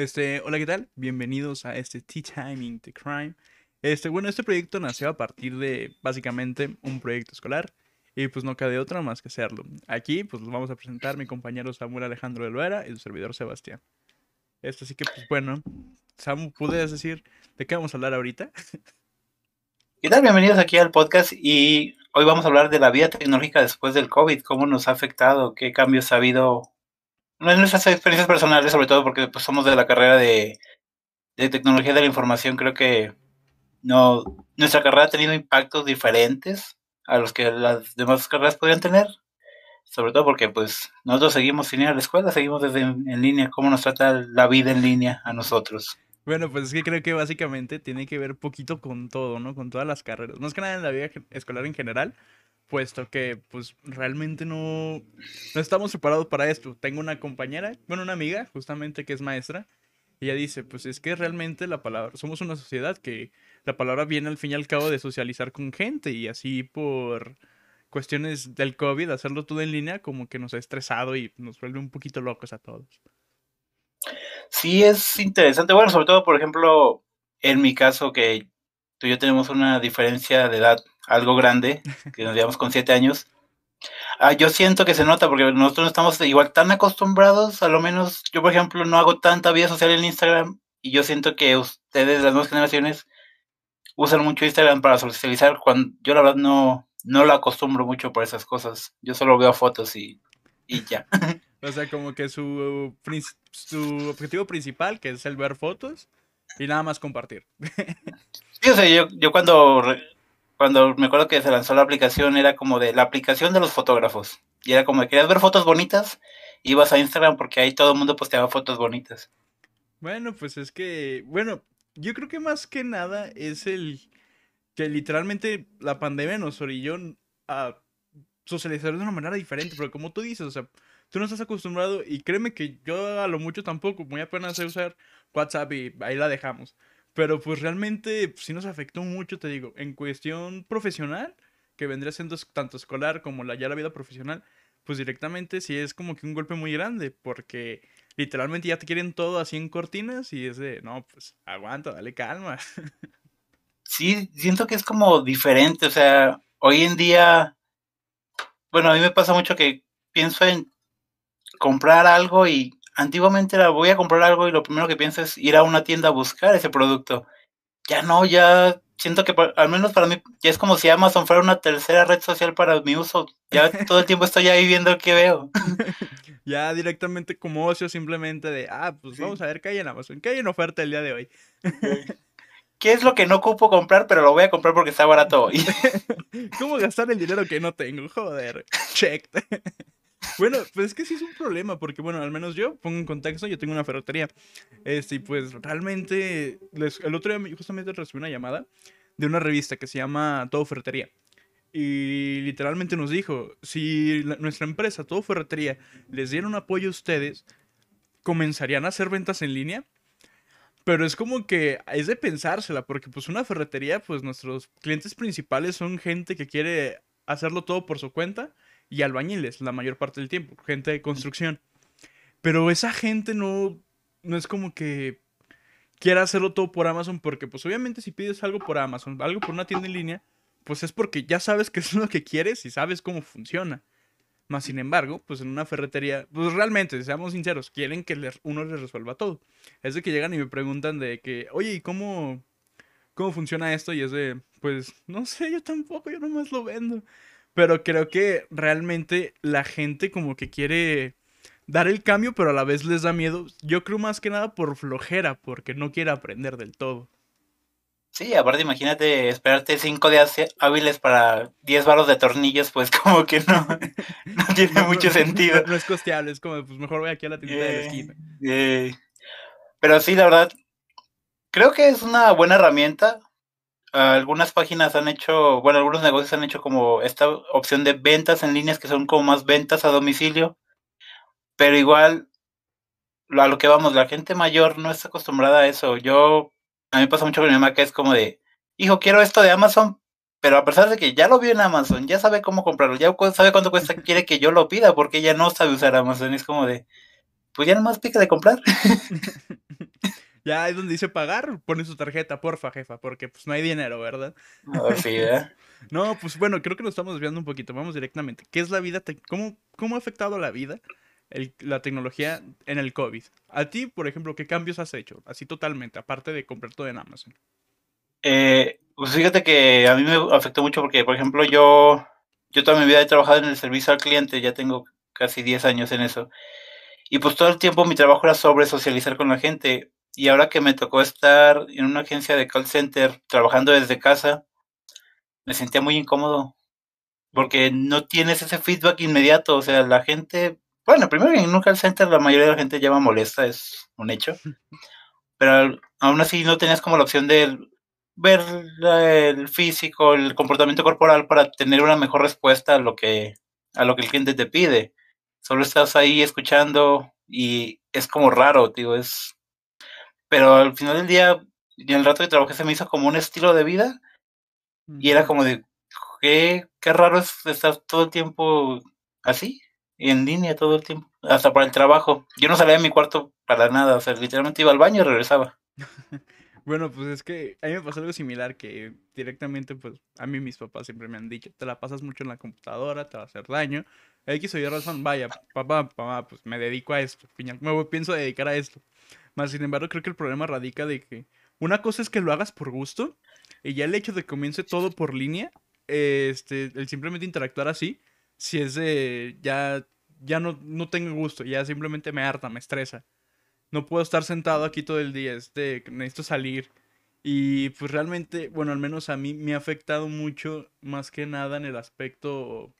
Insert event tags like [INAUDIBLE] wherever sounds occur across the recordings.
Este, hola, ¿qué tal? Bienvenidos a este Tea Timing the Crime. Este, bueno, este proyecto nació a partir de básicamente un proyecto escolar y pues no cabe otra más que hacerlo. Aquí pues los vamos a presentar mi compañero Samuel Alejandro de Loera y su servidor Sebastián. Esto así que pues bueno, Samu, ¿puedes decir de qué vamos a hablar ahorita? ¿Qué tal? Bienvenidos aquí al podcast y hoy vamos a hablar de la vida tecnológica después del COVID, cómo nos ha afectado, qué cambios ha habido no en nuestras experiencias personales, sobre todo porque pues, somos de la carrera de, tecnología de la información, creo que no nuestra carrera ha tenido impactos diferentes a los que las demás carreras podrían tener, sobre todo porque pues nosotros seguimos sin ir a la escuela, seguimos desde en, línea, cómo nos trata la vida en línea a nosotros. Bueno, pues es que creo que básicamente tiene que ver poquito con todo, ¿no? Con todas las carreras. Más que nada en la vida escolar en general, puesto que pues realmente no, no estamos preparados para esto. Tengo una compañera, bueno, una amiga justamente que es maestra, y ella dice, pues es que realmente la palabra, somos una sociedad que la palabra viene al fin y al cabo de socializar con gente y así por cuestiones del COVID, hacerlo todo en línea como que nos ha estresado y nos vuelve un poquito locos a todos. Sí, es interesante. Bueno, sobre todo, por ejemplo, en mi caso que tú y yo tenemos una diferencia de edad algo grande, que nos llevamos con siete años. Ah, yo siento que se nota porque nosotros no estamos igual tan acostumbrados, a lo menos yo por ejemplo no hago tanta vida social en Instagram y yo siento que ustedes, las nuevas generaciones, usan mucho Instagram para socializar cuando yo la verdad no, no lo acostumbro mucho por esas cosas. Yo solo veo fotos y, y ya. [LAUGHS] o sea, como que su, su objetivo principal, que es el ver fotos y nada más compartir. [LAUGHS] sí, o sea, yo, yo cuando cuando me acuerdo que se lanzó la aplicación, era como de la aplicación de los fotógrafos. Y era como, querías ver fotos bonitas, ibas a Instagram porque ahí todo el mundo posteaba fotos bonitas. Bueno, pues es que, bueno, yo creo que más que nada es el que literalmente la pandemia nos orilló a socializar de una manera diferente, pero como tú dices, o sea, tú no estás acostumbrado y créeme que yo a lo mucho tampoco, muy apenas sé usar WhatsApp y ahí la dejamos. Pero pues realmente sí nos afectó mucho, te digo, en cuestión profesional, que vendría siendo tanto escolar como la, ya la vida profesional, pues directamente sí es como que un golpe muy grande, porque literalmente ya te quieren todo así en cortinas y es de, no, pues aguanta, dale calma. [LAUGHS] Sí, siento que es como diferente, o sea, hoy en día, bueno, a mí me pasa mucho que pienso en comprar algo y antiguamente era voy a comprar algo y lo primero que pienso es ir a una tienda a buscar ese producto. Ya no, ya siento que al menos para mí ya es como si Amazon fuera una tercera red social para mi uso. Ya [LAUGHS] todo el tiempo estoy ahí viendo qué veo. ya directamente como ocio simplemente de, ah, pues vamos a ver qué hay en Amazon, qué hay en oferta el día de hoy. ¿Qué es lo que no ocupo comprar, pero lo voy a comprar porque está barato hoy? [LAUGHS] ¿Cómo gastar el dinero que no tengo? Joder, check. Bueno, pues es que sí es un problema, porque bueno, al menos yo, pongo en contexto, yo tengo una ferretería. Este, y pues realmente, el otro día justamente recibí una llamada de una revista que se llama Todo Ferretería. Y literalmente nos dijo, si nuestra empresa, Todo Ferretería, les diera un apoyo a ustedes, comenzarían a hacer ventas en línea. Pero es como que es de pensársela, porque pues una ferretería, pues nuestros clientes principales son gente que quiere hacerlo todo por su cuenta y albañiles la mayor parte del tiempo, gente de construcción. Pero esa gente no, no es como que quiera hacerlo todo por Amazon, porque pues obviamente si pides algo por Amazon, algo por una tienda en línea, pues es porque ya sabes qué es lo que quieres y sabes cómo funciona. Más sin embargo, pues en una ferretería, pues realmente, seamos sinceros, quieren que uno les resuelva todo. Es de que llegan y me preguntan de que, oye, ¿y cómo, cómo funciona esto? Y es de, pues, no sé, yo tampoco, yo nomás lo vendo. Pero creo que realmente la gente como que quiere dar el cambio, pero a la vez les da miedo. Yo creo más que nada por flojera, porque no quiere aprender del todo. Sí, aparte imagínate esperarte cinco días hábiles para 10 baros de tornillos, pues [LAUGHS] como que no, no tiene mucho sentido. No, es costeable, es como, pues mejor voy aquí a la tienda de la esquina. pero sí, la verdad, creo que es una buena herramienta algunas páginas han hecho, bueno, algunos negocios han hecho como esta opción de ventas en líneas que son como más ventas a domicilio, pero igual a lo que vamos, la gente mayor no está acostumbrada a eso. Yo, a mí me pasa mucho con mi mamá que es como de, hijo, quiero esto de Amazon, pero a pesar de que ya lo vio en Amazon, ya sabe cómo comprarlo, ya sabe cuánto cuesta, [LAUGHS] quiere que yo lo pida porque ella no sabe usar Amazon. Es como de, pues ya nomás pica de comprar. [LAUGHS] [LAUGHS] ya es donde dice pagar, pone su tarjeta, porfa, jefa, porque pues no hay dinero, ¿verdad? sí, ¿eh? [LAUGHS] no, pues bueno, creo que nos estamos desviando un poquito. Vamos directamente. ¿Qué es la vida? ¿Cómo, cómo ha afectado la vida la tecnología en el COVID? A ti, por ejemplo, ¿qué cambios has hecho? Así totalmente, aparte de comprar todo en Amazon. Eh, pues fíjate que a mí me afectó mucho porque, por ejemplo, yo, yo toda mi vida he trabajado en el servicio al cliente, ya tengo casi 10 años en eso. Y pues todo el tiempo mi trabajo era sobre socializar con la gente. Y ahora que me tocó estar en una agencia de call center trabajando desde casa, me sentía muy incómodo. Porque no tienes ese feedback inmediato. O sea, la gente. Bueno, primero en un call center la mayoría de la gente llama molesta, es un hecho. Pero aún así no tenías como la opción de ver el físico, el comportamiento corporal para tener una mejor respuesta a lo que, a lo que el cliente te pide. Solo estás ahí escuchando y es como raro, digo, es... Pero al final del día, en el rato de trabajo se me hizo como un estilo de vida y era como de, qué, qué raro es estar todo el tiempo así, en línea todo el tiempo, hasta para el trabajo. Yo no salía de mi cuarto para nada, o sea, literalmente iba al baño y regresaba. [LAUGHS] Bueno, pues es que a mí me pasó algo similar que directamente, pues a mí mis papás siempre me han dicho, te la pasas mucho en la computadora, te va a hacer daño. X o Y razón, vaya, papá, papá, pues me dedico a esto, me pienso dedicar a esto. Más sin embargo, creo que el problema radica de que una cosa es que lo hagas por gusto y ya el hecho de que comience todo por línea, este, el simplemente interactuar así, si es de, ya, ya no, no tengo gusto, ya simplemente me harta, me estresa no puedo estar sentado aquí todo el día, este, necesito salir. Y pues realmente, bueno, al menos a mí me ha afectado mucho, más que nada en el aspecto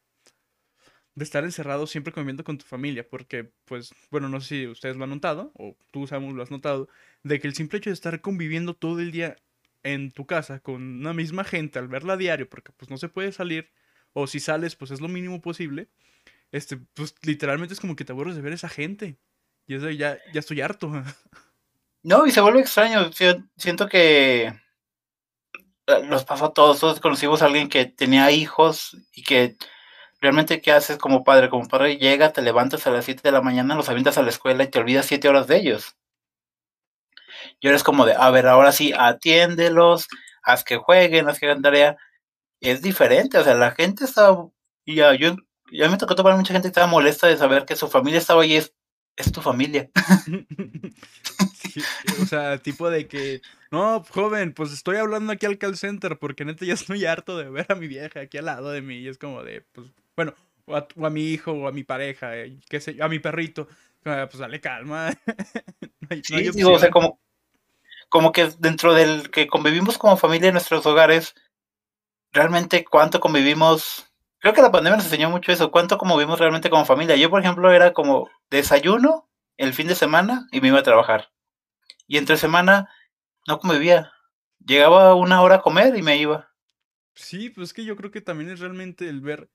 de estar encerrado siempre conviviendo con tu familia, porque pues, bueno, no sé si ustedes lo han notado, o tú, Samuel, lo has notado, de que el simple hecho de estar conviviendo todo el día en tu casa con una misma gente al verla a diario, porque pues no se puede salir, o si sales, pues es lo mínimo posible, este, pues literalmente es como que te aburres de ver a esa gente. Y eso ya, ya estoy harto. [LAUGHS] No, y se vuelve extraño. Siento que eh, nos pasó a todos. Todos conocimos a alguien que tenía hijos y que realmente, ¿qué haces como padre? Como padre llega, te levantas a las 7 de la mañana, los avientas a la escuela y te olvidas 7 horas de ellos. Y eres como de, a ver, ahora sí, atiéndelos, haz que jueguen, haz que hagan tarea. Es diferente, o sea, la gente estaba, ya, yo, ya me tocó tomar mucha gente que estaba molesta de saber que su familia estaba ahí es tu familia. [LAUGHS] o sea, tipo de que, no, joven, pues estoy hablando aquí al call center porque neta ya estoy harto de ver a mi vieja aquí al lado de mí y es como de, pues, bueno, o a, mi hijo o a mi pareja, eh, qué sé a mi perrito, ah, pues dale calma. [LAUGHS] sí, digo, o sea, como, como que dentro del que convivimos como familia en nuestros hogares, realmente cuánto convivimos creo que la pandemia nos enseñó mucho eso, cuánto como vimos realmente como familia. Yo, por ejemplo, era como desayuno el fin de semana y me iba a trabajar. Y entre semana no convivía. Llegaba una hora a comer y me iba. Sí, pues es que yo creo que también es realmente el ver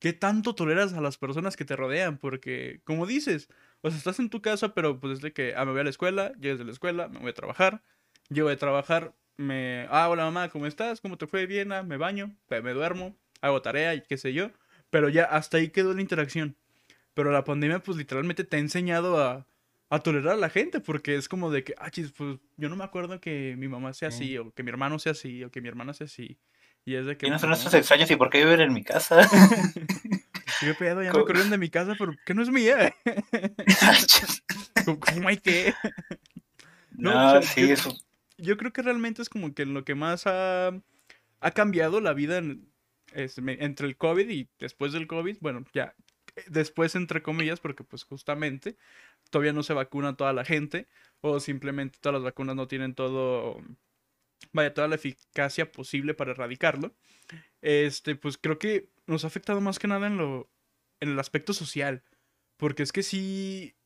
qué tanto toleras a las personas que te rodean, porque como dices, o sea, estás en tu casa, pero pues es de que, ah, me voy a la escuela, llegas de la escuela, me voy a trabajar, llego de trabajar, me, ah, hola mamá, ¿cómo estás? ¿Cómo te fue? Bien, ah, me baño, me duermo, hago tarea y qué sé yo. Pero ya hasta ahí quedó la interacción. Pero la pandemia, pues literalmente te ha enseñado a, a tolerar a la gente, porque es como de que, ah, chis, pues yo no me acuerdo que mi mamá sea así, o que mi hermano sea así, o que mi hermana sea así. Y es de que. Y no son estos extraños, ¿y por qué viven en mi casa? [LAUGHS] yo pedo, ya me corrieron de mi casa, pero que no es mía. [LAUGHS] [LAUGHS] ¿Cómo hay que? No, sí, eso. Yo creo que realmente es como que lo que más ha, ha cambiado la vida en, entre el COVID y después del COVID, bueno, ya después entre comillas, porque pues justamente todavía no se vacuna toda la gente o simplemente todas las vacunas no tienen todo, vaya, toda la eficacia posible para erradicarlo. Este, pues creo que nos ha afectado más que nada en lo, en el aspecto social, porque es que sí,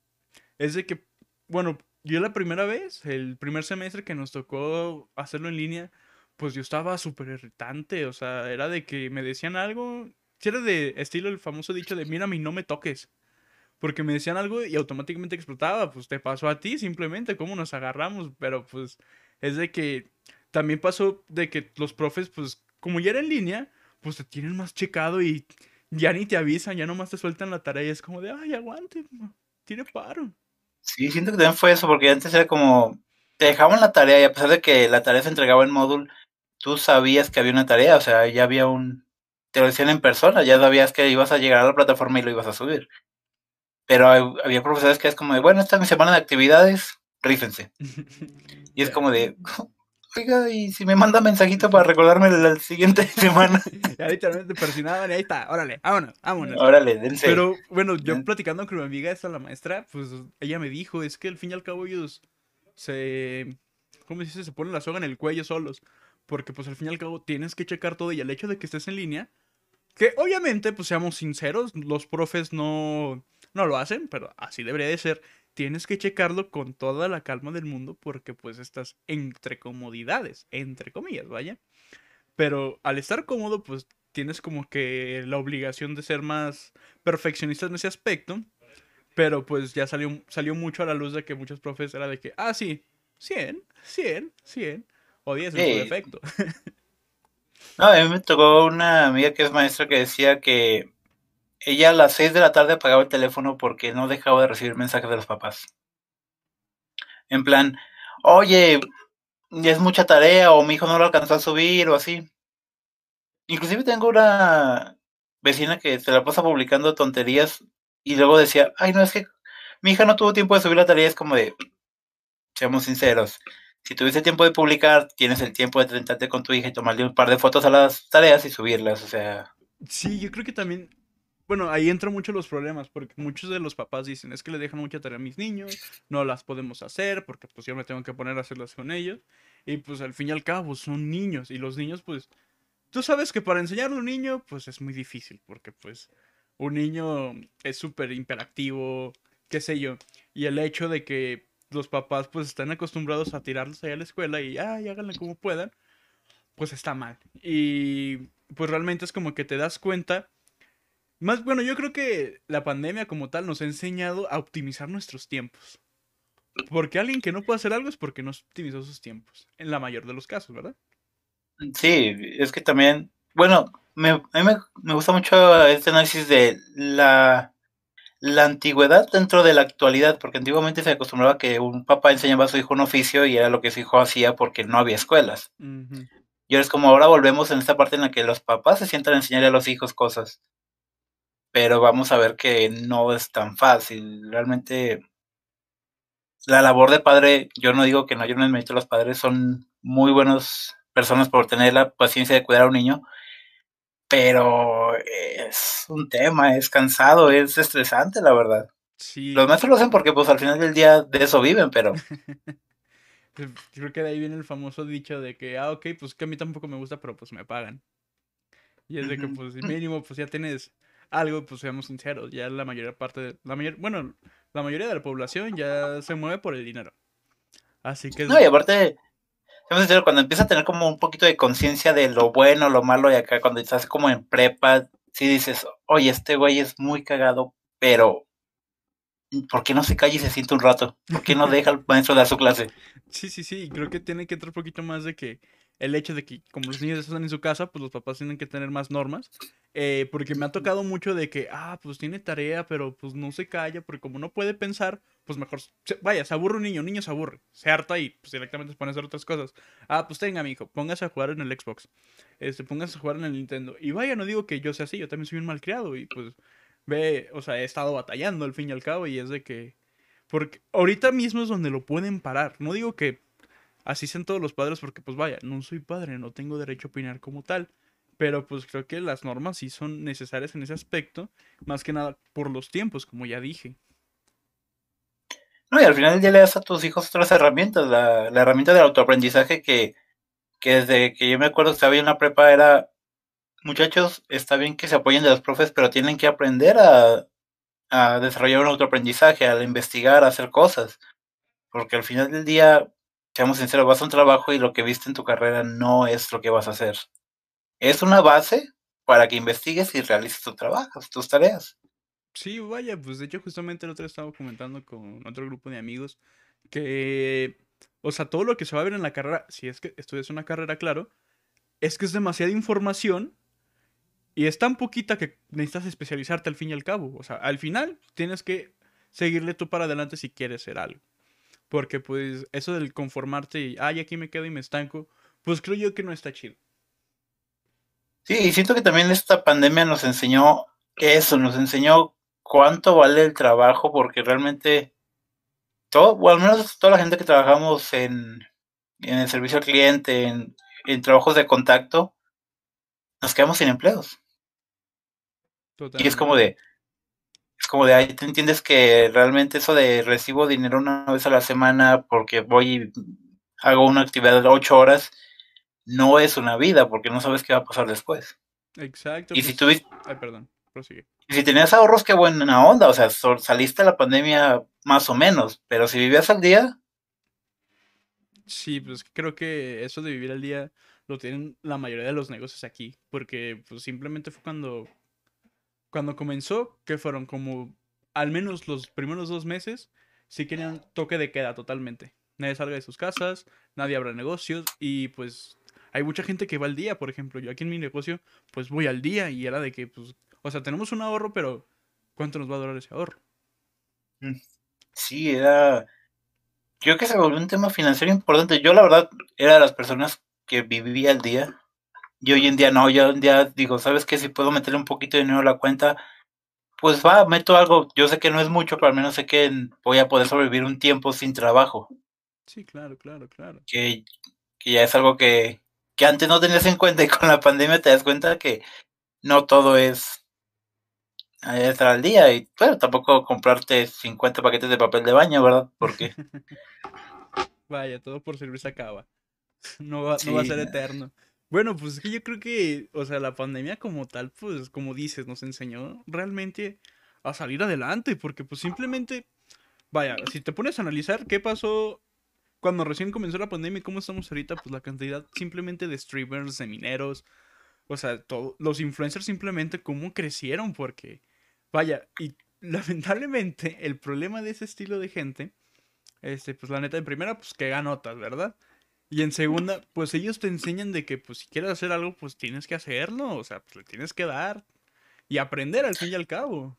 es de que, bueno, yo la primera vez, el primer semestre que nos tocó hacerlo en línea, pues yo estaba súper irritante, o sea, era de que me decían algo, si era de estilo el famoso dicho de mírame y no me toques, porque me decían algo y automáticamente explotaba, pues te pasó a ti simplemente, cómo nos agarramos, pero pues es de que también pasó de que los profes, pues como ya era en línea, pues te tienen más checado y ya ni te avisan, ya nomás te sueltan la tarea y es como de, ay, aguante, tiene paro. Sí, siento que también fue eso, porque antes era como, te dejaban la tarea y a pesar de que la tarea se entregaba en módulo, tú sabías que había una tarea, o sea, ya había un, te lo decían en persona, ya sabías que ibas a llegar a la plataforma y lo ibas a subir. Pero había profesores que es como de, bueno, esta es mi semana de actividades, rífense. [LAUGHS] Y es como de, oiga, y si me manda mensajito para recordarme la siguiente [LAUGHS] semana. [LAUGHS] ya literalmente presionaban y ahí está, órale, vámonos, vámonos. Órale, dense. Pero bueno, yo platicando con mi amiga esta, la maestra, pues ella me dijo, es que al fin y al cabo ellos se, ¿cómo se dice? Se ponen la soga en el cuello solos. Porque pues al fin y al cabo tienes que checar todo y el hecho de que estés en línea, que obviamente, pues seamos sinceros, los profes no, no lo hacen, pero así debería de ser tienes que checarlo con toda la calma del mundo porque pues estás entre comodidades, entre comillas, vaya. Pero al estar cómodo, pues tienes como que la obligación de ser más perfeccionista en ese aspecto. Pero pues ya salió, salió mucho a la luz de que muchos profes era de que, ah, sí, 100, 100, 100, o 10 en su defecto. [LAUGHS] No, a mí me tocó una amiga que es maestra que decía que ella a las 6 de la tarde apagaba el teléfono porque no dejaba de recibir mensajes de los papás. En plan, oye, es mucha tarea o mi hijo no lo alcanzó a subir o así. Inclusive tengo una vecina que se la pasa publicando tonterías y luego decía, ay, no, es que mi hija no tuvo tiempo de subir la tarea. Es como de, seamos sinceros, si tuviste tiempo de publicar, tienes el tiempo de sentarte con tu hija y tomarle un par de fotos a las tareas y subirlas, o sea... Sí, yo creo que también bueno, ahí entran mucho los problemas, porque muchos de los papás dicen, es que le dejan mucha tarea a mis niños, no las podemos hacer, porque pues yo me tengo que poner a hacerlas con ellos. Y pues al fin y al cabo son niños, y los niños pues, tú sabes que para enseñarle a un niño pues es muy difícil, porque pues un niño es súper imperactivo, qué sé yo. Y el hecho de que los papás pues están acostumbrados a tirarlos allá a la escuela y, ay, háganle como puedan, pues está mal. Y pues realmente es como que te das cuenta más bueno, yo creo que la pandemia como tal nos ha enseñado a optimizar nuestros tiempos. Porque alguien que no puede hacer algo es porque no optimizó sus tiempos. En la mayor de los casos, ¿verdad? Sí, es que también, bueno, me, a mí me, gusta mucho este análisis de la, la antigüedad dentro de la actualidad, porque antiguamente se acostumbraba que un papá enseñaba a su hijo un oficio y era lo que su hijo hacía porque no había escuelas. Y ahora es como ahora volvemos en esta parte en la que los papás se sientan a enseñarle a los hijos cosas pero vamos a ver que no es tan fácil. Realmente la labor de padre, yo no digo que no, yo no admito los padres, son muy buenas personas por tener la paciencia de cuidar a un niño, pero es un tema, es cansado, es estresante, la verdad. Sí. Los maestros lo hacen porque pues al final del día de eso viven, pero... [LAUGHS] Creo que de ahí viene el famoso dicho de que, ah, ok, pues que a mí tampoco me gusta, pero pues me pagan. Y es de que, pues, mínimo, pues ya tienes algo, pues seamos sinceros, ya la mayoría parte de, la mayor, bueno, la mayoría de la población ya se mueve por el dinero. Así que No, y aparte seamos sinceros, cuando empieza a tener como un poquito de conciencia de lo bueno, lo malo y acá cuando estás como en prepa, si dices, "Oye, este güey es muy cagado, pero ¿por qué no se calla y se siente un rato? ¿Por qué no deja al maestro dar su clase?" [LAUGHS] Sí, sí, sí, creo que tiene que entrar un poquito más de que el hecho de que como los niños están en su casa, pues los papás tienen que tener más normas. Eh, porque me ha tocado mucho de que, ah, pues tiene tarea, pero pues no se calla, porque como no puede pensar, pues mejor, vaya, se aburre un niño, un niño se aburre, se harta y pues directamente se pone a hacer otras cosas. Ah, pues tenga, mi hijo, póngase a jugar en el Xbox, este, póngase a jugar en el Nintendo. Y vaya, no digo que yo sea así, yo también soy un malcriado y pues ve, o sea, he estado batallando al fin y al cabo y es de que, porque ahorita mismo es donde lo pueden parar. No digo que así sean todos los padres porque pues vaya, no soy padre, no tengo derecho a opinar como tal. Pero pues creo que las normas sí son necesarias en ese aspecto, más que nada por los tiempos, como ya dije. No, y al final ya le das a tus hijos otras herramientas. La, herramienta del autoaprendizaje que, que desde que yo me acuerdo estaba en la prepa era, muchachos, está bien que se apoyen de los profes, pero tienen que aprender a, a desarrollar un autoaprendizaje, a investigar, a hacer cosas. Porque al final del día, seamos sinceros, vas a un trabajo y lo que viste en tu carrera no es lo que vas a hacer. Es una base para que investigues y realices tu trabajo, tus tareas. Sí, vaya, pues de hecho justamente el otro estaba comentando con otro grupo de amigos que, o sea, todo lo que se va a ver en la carrera, si es que estudias una carrera, claro, es que es demasiada información y es tan poquita que necesitas especializarte al fin y al cabo. O sea, al final tienes que seguirle tú para adelante si quieres ser algo. Porque pues eso del conformarte y, ay, aquí me quedo y me estanco, pues creo yo que no está chido. Sí, y siento que también esta pandemia nos enseñó eso, nos enseñó cuánto vale el trabajo, porque realmente todo, o al menos toda la gente que trabajamos en, en el servicio al cliente, en, en trabajos de contacto, nos quedamos sin empleos. Y es como de, como de ahí te entiendes que realmente eso de recibo dinero una vez a la semana porque voy y hago una actividad de ocho horas, no es una vida porque no sabes qué va a pasar después. Exacto. Y si pues, tuviste... Ay, perdón, prosigue. Y si tenías ahorros, qué buena onda, o sea, saliste de la pandemia más o menos, pero si vivías al día... Sí, pues creo que eso de vivir al día lo tienen la mayoría de los negocios aquí, porque pues simplemente fue cuando cuando comenzó, que fueron como al menos los primeros dos meses, sí querían toque de queda totalmente. Nadie salga de sus casas, nadie abra negocios y pues hay mucha gente que va al día, por ejemplo, yo aquí en mi negocio pues voy al día y era de que pues, o sea, tenemos un ahorro, pero ¿cuánto nos va a durar ese ahorro? Mm, sí, era... Creo que se volvió un tema financiero importante. Yo la verdad era de las personas que vivía al día y hoy en día no, yo hoy en día digo, ¿sabes qué? Si puedo meterle un poquito de dinero a la cuenta, pues va, meto algo. Yo sé que no es mucho, pero al menos sé que voy a poder sobrevivir un tiempo sin trabajo. Sí, claro, claro, claro. Que, que ya es algo que, que antes no tenías en cuenta y con la pandemia te das cuenta que no todo es estar al día y bueno, tampoco comprarte 50 paquetes de papel de baño, ¿verdad? Porque... [LAUGHS] Vaya, todo por servir se acaba. [LAUGHS] No va, no va a ser eterno. Bueno, pues es que yo creo que, o sea, la pandemia como tal, pues como dices, nos enseñó realmente a salir adelante, porque pues simplemente, vaya, si te pones a analizar qué pasó cuando recién comenzó la pandemia y cómo estamos ahorita, pues la cantidad simplemente de streamers, de mineros, o sea, todo, los influencers simplemente cómo crecieron, porque, vaya, y [LAUGHS] lamentablemente el problema de ese estilo de gente, este, pues la neta, de primera, pues que ganotas, ¿verdad? Y en segunda, pues ellos te enseñan de que pues si quieres hacer algo, pues tienes que hacerlo, o sea, pues le tienes que dar y aprender al fin y al cabo.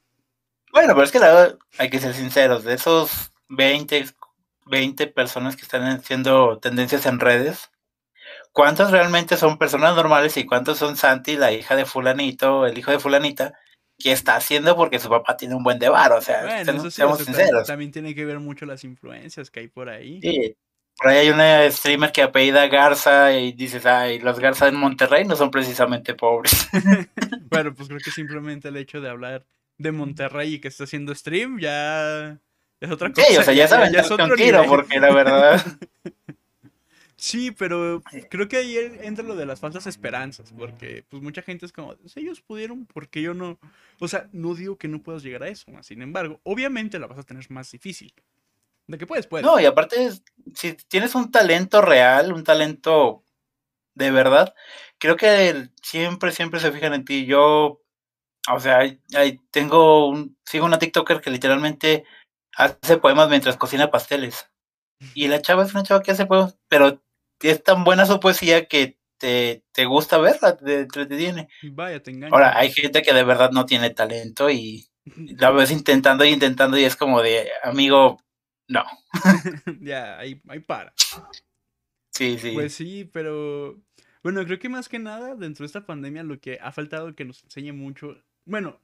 Bueno, pero es que la verdad, hay que ser sinceros, de esos 20, 20 personas que están haciendo tendencias en redes, ¿cuántos realmente son personas normales y cuántos son Santi, la hija de fulanito, el hijo de fulanita, que está haciendo porque su papá tiene un buen de O sea, seamos sinceros. También tiene que ver mucho las influencias que hay por ahí. Sí, por ahí hay una streamer que apellida Garza y dices, ay, los Garza en Monterrey no son precisamente pobres. [LAUGHS] bueno, pues creo que simplemente el hecho de hablar de Monterrey y que está haciendo stream ya es otra cosa. Sí, o sea, ya saben, ya, es otro tiro, porque la verdad. [LAUGHS] sí, pero creo que ahí entra lo de las falsas esperanzas, porque pues mucha gente es como, si ellos pudieron, porque yo no? O sea, no digo que no puedas llegar a eso, sin embargo, obviamente la vas a tener más difícil. De que puedes, puedes. No, y aparte, si tienes un talento real, un talento de verdad, creo que siempre, siempre se fijan en ti. Yo, o sea, ahí tengo un, sigo una TikToker que literalmente hace poemas mientras cocina pasteles. Y la chava es una chava que hace poemas, pero es tan buena su poesía que te, te gusta verla, te entretiene. Vaya, te engaño. Ahora, hay gente que de verdad no tiene talento y la ves intentando y intentando y es como de, amigo, no. [LAUGHS] ya, ahí, ahí para. Sí, sí. Pues sí, pero bueno, creo que más que nada dentro de esta pandemia lo que ha faltado que nos enseñe mucho, bueno,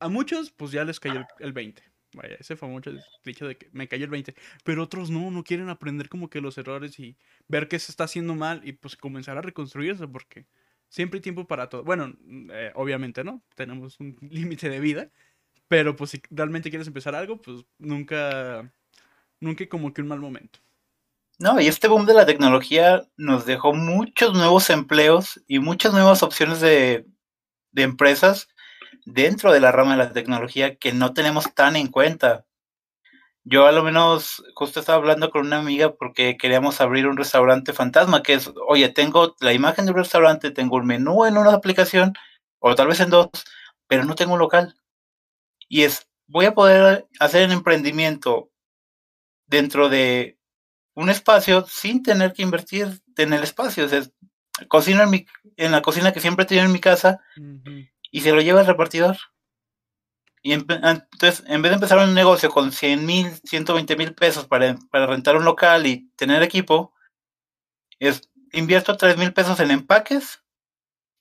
a muchos pues ya les cayó el, 20. Vaya, ese mucho dicho de que me cayó el 20. Pero otros no, no quieren aprender como que los errores y ver qué se está haciendo mal y pues comenzar a reconstruirse porque siempre hay tiempo para todo. Bueno, eh, obviamente no, tenemos un [LAUGHS] límite de vida. Pero pues si realmente quieres empezar algo, pues nunca nunca como que un mal momento. No, y este boom de la tecnología nos dejó muchos nuevos empleos y muchas nuevas opciones de, de empresas dentro de la rama de la tecnología que no tenemos tan en cuenta. Yo a lo menos justo estaba hablando con una amiga porque queríamos abrir un restaurante fantasma, que es, oye, tengo la imagen de un restaurante, tengo un menú en una aplicación, o tal vez en dos, pero no tengo un local. Y es, voy a poder hacer el emprendimiento dentro de un espacio sin tener que invertir en el espacio. O sea, cocino en, mi, en la cocina que siempre he tenido en mi casa y se lo lleva el repartidor. Y entonces, en vez de empezar un negocio con 100 mil, 120 mil pesos para, para rentar un local y tener equipo, es invierto 3 mil pesos en empaques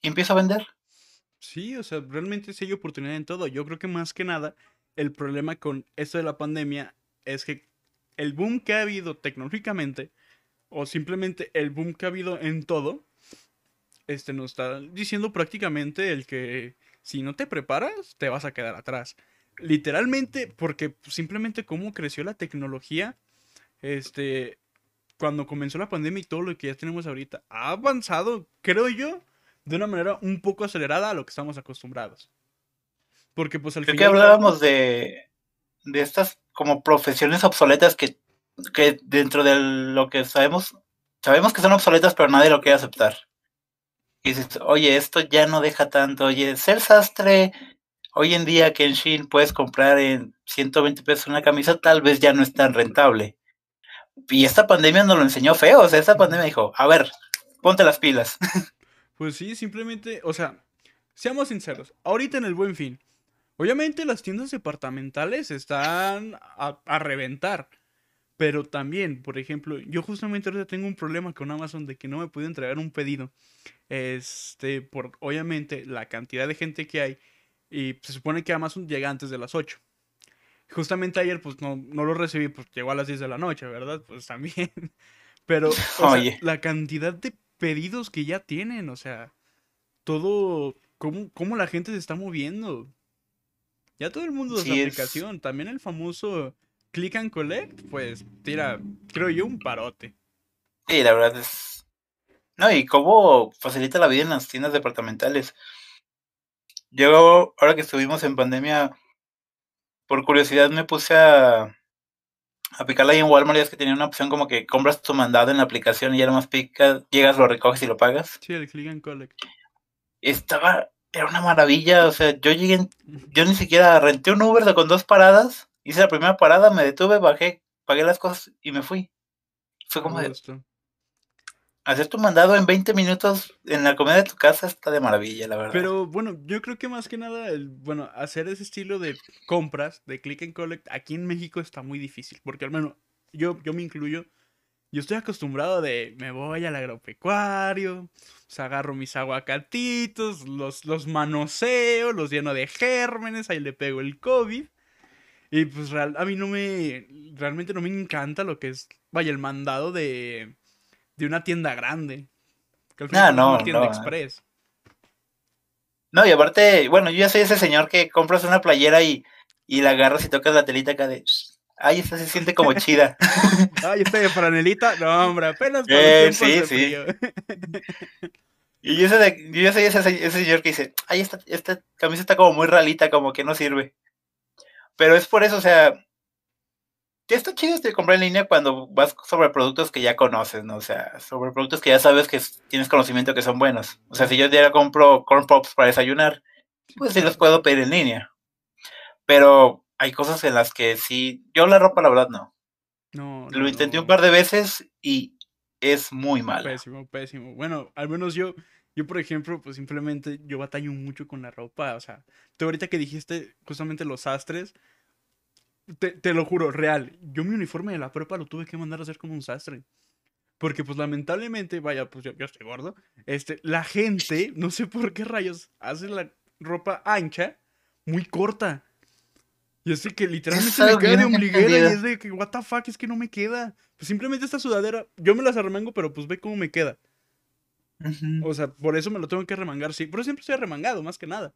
y empiezo a vender. Sí, o sea, realmente sí hay oportunidad en todo. Yo creo que más que nada, el problema con esto de la pandemia es que el boom que ha habido tecnológicamente, o simplemente el boom que ha habido en todo, este nos está diciendo prácticamente el que si no te preparas, te vas a quedar atrás. Literalmente, porque simplemente cómo creció la tecnología, este, cuando comenzó la pandemia y todo lo que ya tenemos ahorita, ha avanzado, creo yo, de una manera un poco acelerada a lo que estamos acostumbrados. Porque pues al final... que hablábamos de, de estas como profesiones obsoletas que, que dentro de lo que sabemos, sabemos que son obsoletas, pero nadie lo quiere aceptar. Y dices, oye, esto ya no deja tanto, oye, ser sastre, hoy en día que en Shein puedes comprar en 120 pesos una camisa, tal vez ya no es tan rentable. Y esta pandemia nos lo enseñó feo, o sea, esta pandemia dijo, a ver, ponte las pilas. [LAUGHS] Pues sí, simplemente, o sea, seamos sinceros, ahorita en el buen fin, obviamente las tiendas departamentales están a, reventar. Pero también, por ejemplo, yo justamente ahorita tengo un problema con Amazon de que no me pude entregar un pedido. Este, por obviamente la cantidad de gente que hay. Y se supone que Amazon llega antes de las 8. Justamente ayer, pues no, no lo recibí, pues llegó a las 10 de la noche, ¿verdad? Pues también. [LAUGHS] Pero la cantidad de pedidos que ya tienen, o sea, todo, cómo, cómo la gente se está moviendo. Ya todo el mundo usa la aplicación, también el famoso click and collect, pues tira, creo yo, un parote. Sí, la verdad es... No, y cómo facilita la vida en las tiendas departamentales. Yo, ahora que estuvimos en pandemia, por curiosidad me puse a, a picarla ahí en Walmart y es que tenía una opción como que compras tu mandado en la aplicación y ya nomás picas, llegas, lo recoges y lo pagas. Sí, el click and collect. Estaba, era una maravilla, o sea, yo llegué, yo ni siquiera renté un Uber con dos paradas, hice la primera parada, me detuve, bajé, pagué las cosas y me fui. Fue como de, hacer tu mandado en 20 minutos en la comida de tu casa está de maravilla, la verdad. Pero bueno, yo creo que más que nada, el, bueno, hacer ese estilo de compras, de click and collect, aquí en México está muy difícil. Porque al menos yo, yo me incluyo. Yo estoy acostumbrado de me voy al agropecuario, pues agarro mis aguacatitos, los, los manoseo, los lleno de gérmenes, ahí le pego el COVID. Y pues real, a mí no me, realmente no me encanta lo que es, vaya, el mandado de, de una tienda grande. Que al final no, una tienda express. No, y aparte, bueno, yo ya soy ese señor que compras una playera y, y la agarras y tocas la telita acá de. Ay, esta se siente como chida. [LAUGHS] Ay, esta de franelita. No, hombre, apenas eh, sí, sí. y yo, yo soy ese, ese, señor que dice, ay, esta, esta camisa está como muy ralita, como que no sirve. Pero es por eso, o sea, está chido este comprar en línea cuando vas sobre productos que ya conoces, ¿no? O sea, sobre productos que ya sabes que tienes conocimiento que son buenos. O sea, si yo ya compro corn pops para desayunar, pues sí los puedo pedir en línea. Pero hay cosas en las que sí, yo la ropa la verdad no. No. Lo intenté un par de veces y es muy malo. Pésimo, pésimo. Bueno, al menos yo, yo por ejemplo, pues simplemente yo batallo mucho con la ropa. O sea, tú ahorita que dijiste justamente los sastres, te, lo juro, real. Yo mi uniforme de la prepa lo tuve que mandar a hacer como un sastre. Porque pues lamentablemente, vaya, pues yo, estoy gordo. Este, la gente, no sé por qué rayos, hace la ropa ancha muy corta. Y es que literalmente me queda de ombliguera y es de que, what the fuck, es que no me queda. Pues simplemente esta sudadera, yo me las arremango, pero pues ve cómo me queda. O sea, por eso me lo tengo que remangar, sí. Pero siempre estoy arremangado, más que nada.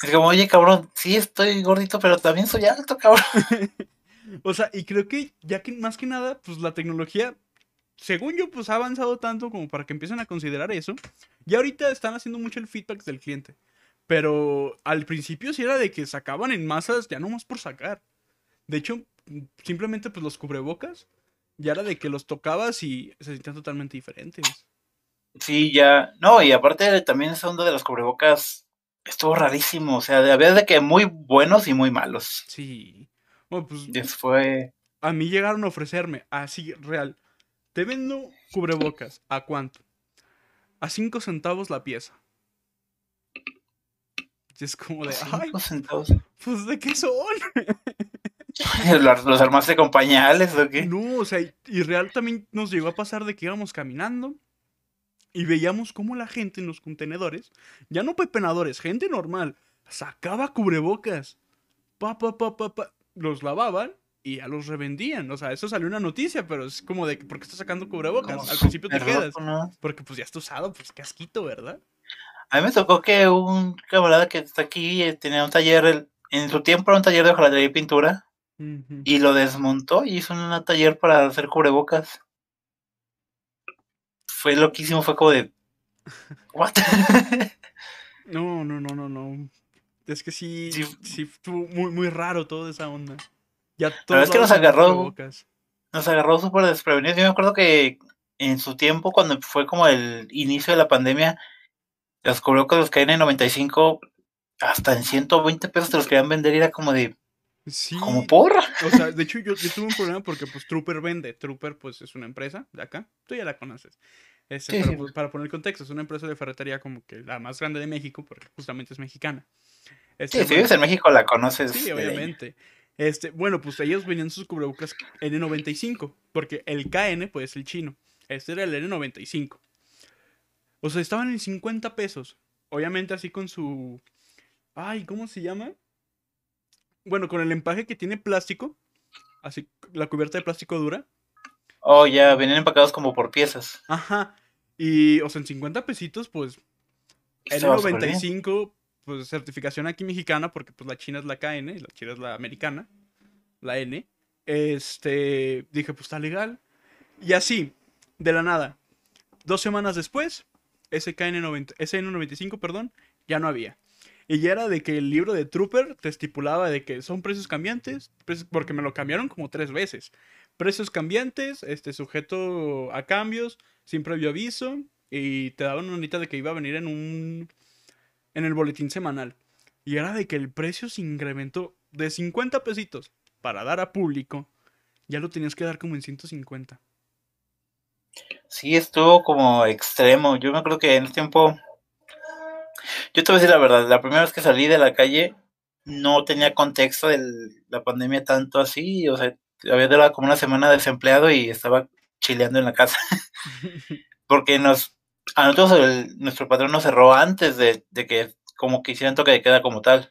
Es como, oye, cabrón, sí estoy gordito, pero también soy alto, cabrón. [LAUGHS] o sea, y creo que ya que más que nada, pues la tecnología, según yo, pues ha avanzado tanto como para que empiecen a considerar eso. Y ahorita están haciendo mucho el feedback del cliente. Pero al principio sí era de que sacaban en masas ya no más por sacar. De hecho, simplemente pues los cubrebocas ya era de que los tocabas y se sentían totalmente diferentes. Sí, ya. No, y aparte también es onda de los cubrebocas estuvo rarísimo. O sea, había de que muy buenos y muy malos. Sí. Bueno, pues. fue. A mí llegaron a ofrecerme, así, real. Te vendo cubrebocas. ¿A cuánto? A cinco centavos la pieza. Es como de, ay, centavos. pues ¿de qué son? [LAUGHS] ¿Los, los armaste con pañales o qué? No, o sea, y, y real también nos llegó a pasar de que íbamos caminando y veíamos cómo la gente en los contenedores, ya no pepenadores, gente normal, sacaba cubrebocas. Pa, pa, pa, pa, pa, los lavaban y ya los revendían. O sea, eso salió una noticia, pero es como de, ¿por qué estás sacando cubrebocas? Como Al principio te quedas. ¿no? Porque pues ya está usado, pues qué asquito, ¿verdad? A mí me tocó que un camarada que está aquí eh, tenía un taller, en su tiempo era un taller de hojalatería y pintura, y lo desmontó y hizo un taller para hacer cubrebocas. Fue loquísimo, fue como de... ¿What? [LAUGHS] No, no, no, no, no. Es que sí, Sí. sí, estuvo muy, muy raro toda esa onda. Ya verdad todos es que nos agarró-. Nos agarró súper desprevenidos. Yo me acuerdo que en su tiempo, cuando fue como el inicio de la pandemia, los cubrebocas los caían en 95, hasta en 120 pesos te los querían vender y era como de... Sí. ¿Como por? O sea, de hecho yo, yo tuve un problema porque pues Trooper vende. Trooper pues es una empresa de acá. Tú ya la conoces. Este, Sí, pero, pues, para poner contexto, es una empresa de ferretería como que la más grande de México porque justamente es mexicana. Este, Sí, si vives en México la conoces. Sí, obviamente. Este, bueno, pues ellos venían sus cubrebocas N95, porque el KN, pues el chino. Este era el N95. O sea, estaban en 50 pesos. Obviamente así con su... Ay, ¿cómo se llama? Bueno, con el empaque que tiene plástico. Así, la cubierta de plástico dura. Oh, ya, venían empacados como por piezas. Ajá. Y, o sea, en 50 pesitos, pues... Bien. N95, pues certificación aquí mexicana, porque pues la china es la KN la china es la americana, la N. Este, dije, pues está legal. Y así, de la nada. Dos semanas después, ese KN90, ese N95, perdón, ya no había. Y ya era de que el libro de Trooper te estipulaba de que son precios cambiantes, precios- porque me lo cambiaron como tres veces. Precios cambiantes, este sujeto a cambios, sin previo aviso, y te daban una nota de que iba a venir en un en el boletín semanal. Y era de que el precio se incrementó de 50 pesitos para dar a público, ya lo tenías que dar como en 150. Sí, estuvo como extremo. Yo me acuerdo que en ese tiempo. Yo te voy a decir la verdad, la primera vez que salí de la calle no tenía contexto de la pandemia tanto así. O sea, había durado como una semana desempleado y estaba chileando en la casa. [LAUGHS] Porque nos. A nosotros el- nuestro patrón nos cerró antes de, de que como que hicieran toque de queda como tal.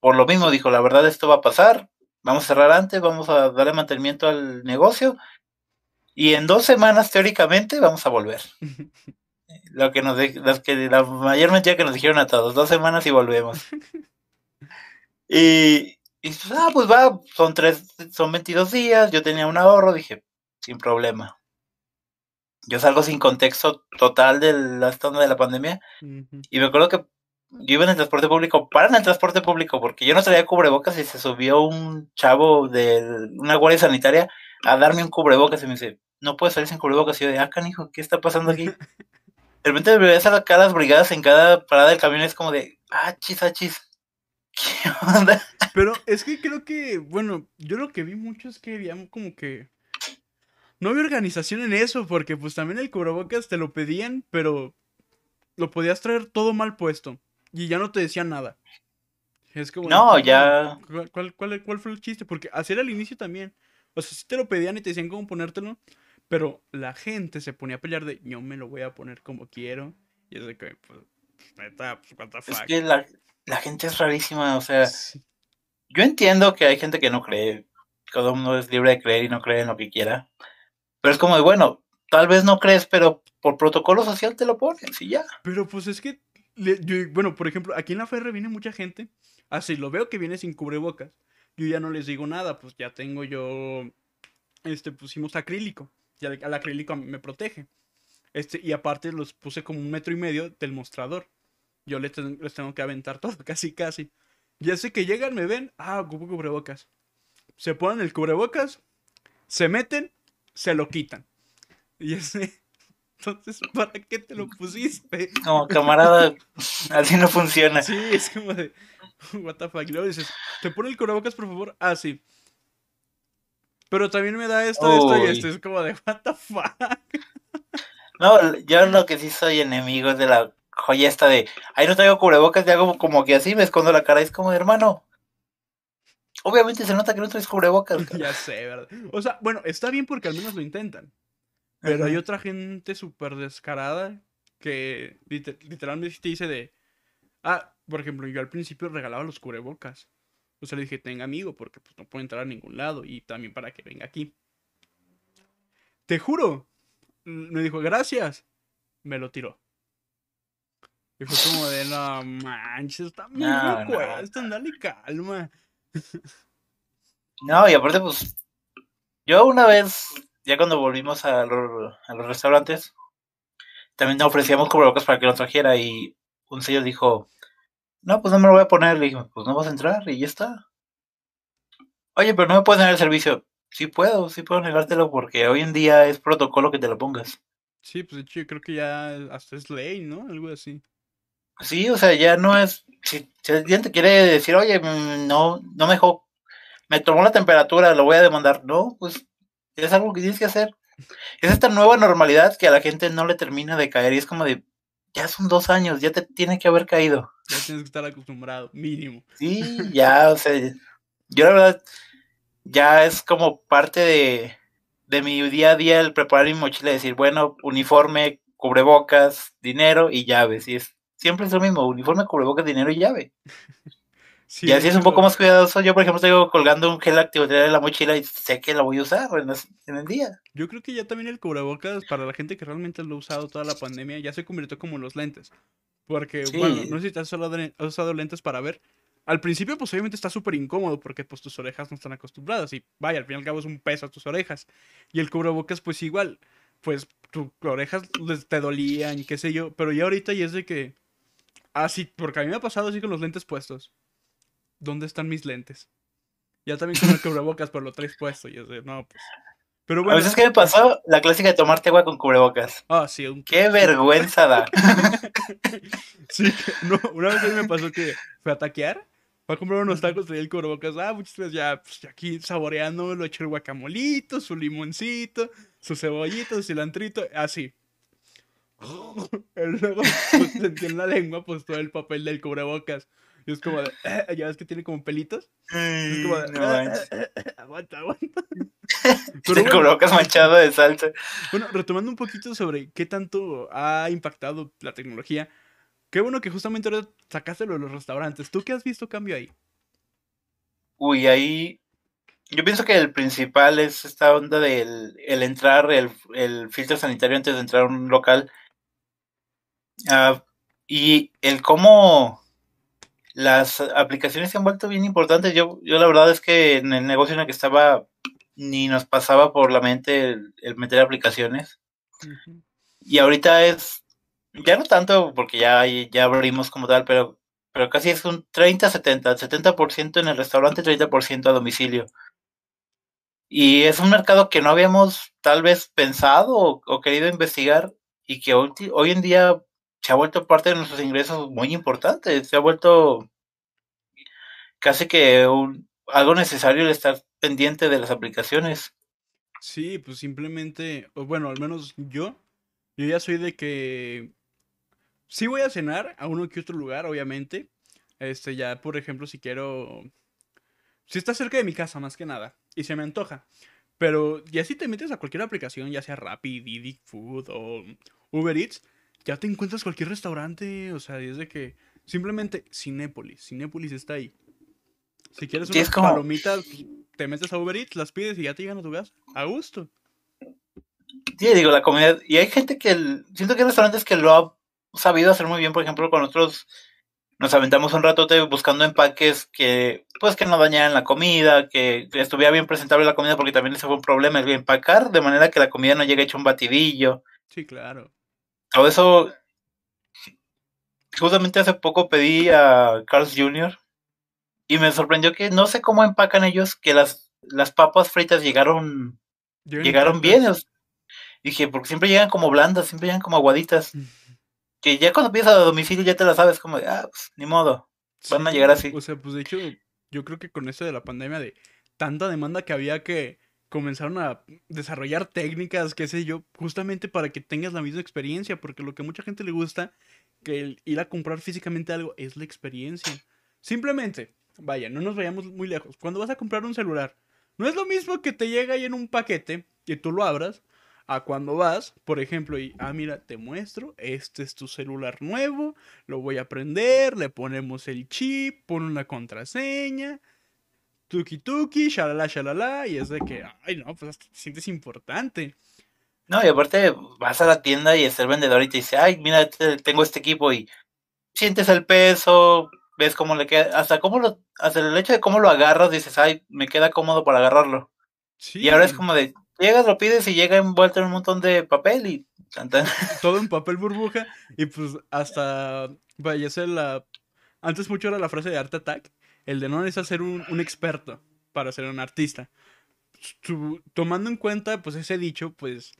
Por lo mismo dijo, la verdad esto va a pasar, vamos a cerrar antes, vamos a darle mantenimiento al negocio y en dos semanas teóricamente vamos a volver. [LAUGHS] Lo que nos de- las que la mayor mentira que nos dijeron a todos, dos semanas y volvemos. [LAUGHS] y, y, ah, pues va, son tres, son 22 días, yo tenía un ahorro, dije, sin problema. Yo salgo sin contexto total de la zona de la pandemia y me acuerdo que yo iba en el transporte público, paran el transporte público porque yo no traía cubrebocas y se subió un chavo de una guardia sanitaria a darme un cubrebocas y me dice, no puedes salir sin cubrebocas. Y yo de, ah, canijo, ¿qué está pasando aquí? [LAUGHS] De repente me ves a cada brigadas en cada parada del camión, es como de, ah, chis, ah, chis. ¿Qué onda? [LAUGHS] Pero es que creo que, bueno, yo lo que vi mucho es que había como que... No había organización en eso, porque pues también el cubrebocas te lo pedían, pero lo podías traer todo mal puesto. Y ya no te decían nada. Es como... No, ¿cuál- ya. ¿Cuál, cuál, cuál- cuál fue el chiste? Porque así era al inicio también. O sea, sí te lo pedían y te decían cómo ponértelo. Pero la gente se ponía a pelear de yo me lo voy a poner como quiero. Y es de que, pues, neta, pues, what the Es fuck. que la, la gente es rarísima, o sea, Sí. yo entiendo que hay gente que no cree, cada uno es libre de creer y no cree en lo que quiera, pero es como de, bueno, tal vez no crees, pero por protocolo social te lo pones y ya. Pero pues es que, le- yo- bueno, por ejemplo, aquí en la Ferre viene mucha gente. Así lo veo que viene sin cubrebocas. Yo ya no les digo nada, pues ya tengo yo, este, pusimos acrílico. Y al, al acrílico me protege. Este, y aparte los puse como un metro y medio del mostrador. Yo les, ten- les tengo que aventar [LAUGHS] todo, casi, casi. Ya sé que llegan, me ven, ah, ocupo cubrebocas. Se ponen el cubrebocas, se meten, se lo quitan. Y [LAUGHS] ese, entonces, ¿para qué te lo pusiste? Como camarada, así no funciona. Sí, es como de. [LAUGHS] What the fuck. Y luego dices, ¿te pone el cubrebocas, por favor? Ah, sí. Pero también me da esto, esto y esto. Es como de, what the fuck. No, yo lo que sí soy enemigo es de la joya esta de, ahí no traigo cubrebocas, y hago como que así, me escondo la cara, es como de hermano. Obviamente se nota que no traes cubrebocas. [LAUGHS] ya sé, ¿verdad? O sea, bueno, está bien porque al menos lo intentan. Pero hay otra gente súper descarada que literalmente te dice de... Ah, por ejemplo, yo al principio regalaba los cubrebocas. O sea, le dije, tenga amigo, porque pues, no puede entrar a ningún lado. Y también para que venga aquí. Te juro. Me dijo, gracias. Me lo tiró. Y fue como de, no manches, está muy no, no. dale calma. No, y aparte, pues, yo una vez, ya cuando volvimos a, los restaurantes, también ofrecíamos cubrebocas para que nos trajera y un señor dijo, no, pues no me lo voy a poner. Le dije, pues no vas a entrar y ya está. Oye, pero no me puedes negar el servicio. Sí puedo, sí puedo negártelo porque hoy en día es protocolo que te lo pongas. Sí, pues de hecho yo creo que ya hasta es ley, ¿no? Algo así. Sí, o sea, ya no es. Si, el cliente quiere decir, oye, mm, no, no me dejó, me tomó la temperatura, lo voy a demandar. No, pues es algo que tienes que hacer. Es esta nueva normalidad que a la gente no le termina de caer y es como de, ya son dos años, ya te tiene que haber caído. Ya tienes que estar acostumbrado, mínimo. Sí, ya, o sea, yo la verdad, ya es como parte de, de mi día a día el preparar mi mochila decir, bueno, uniforme, cubrebocas, dinero y llaves. Y es, siempre es lo mismo, uniforme, cubrebocas, dinero y llave. [LAUGHS] y así es un poco más cuidadoso. Yo, por ejemplo, tengo colgando un gel antibacterial en la mochila y sé que la voy a usar en, el día. Yo creo que ya también el cubrebocas, para la gente que realmente lo ha usado toda la pandemia, ya se convirtió como los lentes. Porque, bueno, no sé si te has usado lentes para ver. Al principio, pues obviamente está súper incómodo porque pues tus orejas no están acostumbradas y vaya, al fin y al cabo es un peso a tus orejas. Y el cubrebocas, pues igual, pues tus orejas te dolían, qué sé yo, pero ya ahorita ya es de que... Ah, sí, porque a mí me ha pasado así con los lentes puestos. ¿Dónde están mis lentes? Ya también con el cubrebocas, pero lo traes puesto. Y es de, no, pues... Pero bueno. A veces que me pasó la clásica de tomarte agua con cubrebocas. Ah, sí. Un... Qué vergüenza da. [LAUGHS] sí, no, una vez a mí me pasó que fue a taquear, fue a comprar unos tacos, traía el cubrebocas, ah, muchas veces ya, pues aquí saboreando, lo eché el guacamolito, su limoncito, su cebollito, su cilantrito, así. [LAUGHS] Luego pues, sentí en la lengua pues todo el papel del cubrebocas. Y es como de, ya ves que tiene como pelitos. es como de, aguanta, aguanta. [LAUGHS] Pero bueno, cubrebocas manchado de salsa. Bueno, retomando un poquito sobre qué tanto ha impactado la tecnología. Qué bueno que justamente ahora sacaste lo de los restaurantes. ¿Tú qué has visto cambio ahí? Uy, ahí. Yo pienso que el principal es esta onda del el entrar, el, el filtro sanitario antes de entrar a un local. Uh, y el cómo las aplicaciones se han vuelto bien importantes. Yo, yo la verdad es que en el negocio en el que estaba ni nos pasaba por la mente el, meter aplicaciones. Y ahorita es, ya no tanto porque ya, ya abrimos como tal, pero, pero casi es un 30-70, 70% en el restaurante, 30% a domicilio. Y es un mercado que no habíamos tal vez pensado o, querido investigar y que hoy, hoy en día se ha vuelto parte de nuestros ingresos muy importante, se ha vuelto casi que un, algo necesario el estar pendiente de las aplicaciones. Sí, pues simplemente, bueno, al menos yo, yo ya soy de que sí voy a cenar a uno que otro lugar, obviamente. Este, ya, por ejemplo, si quiero, si está cerca de mi casa, más que nada, y se me antoja. Pero ya si te metes a cualquier aplicación, ya sea Rappi, Didi Food o Uber Eats, ya te encuentras cualquier restaurante, o sea, desde que simplemente Cinépolis, Cinépolis está ahí. Si quieres unas palomitas, te metes a Uber Eats, las pides y ya te llegan a tu casa, a gusto. Sí, digo, la comida, y hay gente que, siento que hay restaurantes que lo ha sabido hacer muy bien, por ejemplo, con nosotros nos aventamos un rato buscando empaques que, pues, que no dañaran la comida, que estuviera bien presentable la comida, porque también ese fue un problema, el empacar de manera que la comida no llegue hecha un batidillo. Sí, claro. Todo eso, justamente hace poco pedí a Carl's Jr. y me sorprendió que no sé cómo empacan ellos que las, las papas fritas llegaron, llegaron bien. Dije, porque siempre llegan como blandas, siempre llegan como aguaditas. Que ya cuando pides a domicilio ya te la sabes, como de, ah, pues, ni modo, van a llegar así. O sea, pues de hecho, yo creo que con esto de la pandemia de tanta demanda que había que comenzaron a desarrollar técnicas, qué sé yo, justamente para que tengas la misma experiencia, porque lo que mucha gente le gusta que el ir a comprar físicamente algo es la experiencia. Simplemente, vaya, no nos vayamos muy lejos. Cuando vas a comprar un celular, no es lo mismo que te llega ahí en un paquete y tú lo abras a cuando vas, por ejemplo, y, ah, mira, te muestro, este es tu celular nuevo, lo voy a prender, le ponemos el chip, pon una contraseña, tuki tuki, shalala, shalala, y es de que, ay, no, pues te sientes importante. No, y aparte vas a la tienda y es el vendedor y te dice, ay, mira, tengo este equipo y sientes el peso, ves cómo le queda, hasta cómo lo, hasta el hecho de cómo lo agarras, dices, ay, me queda cómodo para agarrarlo. Y ahora es como de, llegas, lo pides y llega envuelto en un montón de papel y... [LAUGHS] Todo en papel burbuja y pues hasta, vaya ser la... Antes mucho era la frase de Art Attack, el de no necesitas ser un, un experto para ser un artista. tomando en cuenta pues ese dicho, pues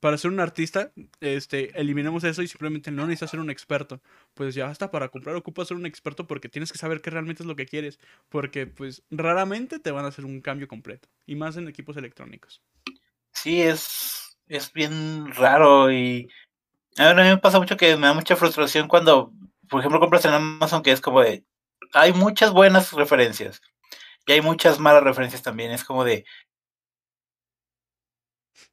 para ser un artista, este, eliminemos eso y simplemente no necesitas ser un experto. Pues ya hasta para comprar ocupas ser un experto porque tienes que saber qué realmente es lo que quieres. Porque pues raramente te van a hacer un cambio completo. Y más en equipos electrónicos. Sí, es, es bien raro y a mí me pasa mucho que me da mucha frustración cuando, por ejemplo, compras en Amazon que es como de, hay muchas buenas referencias y hay muchas malas referencias también. Es como de,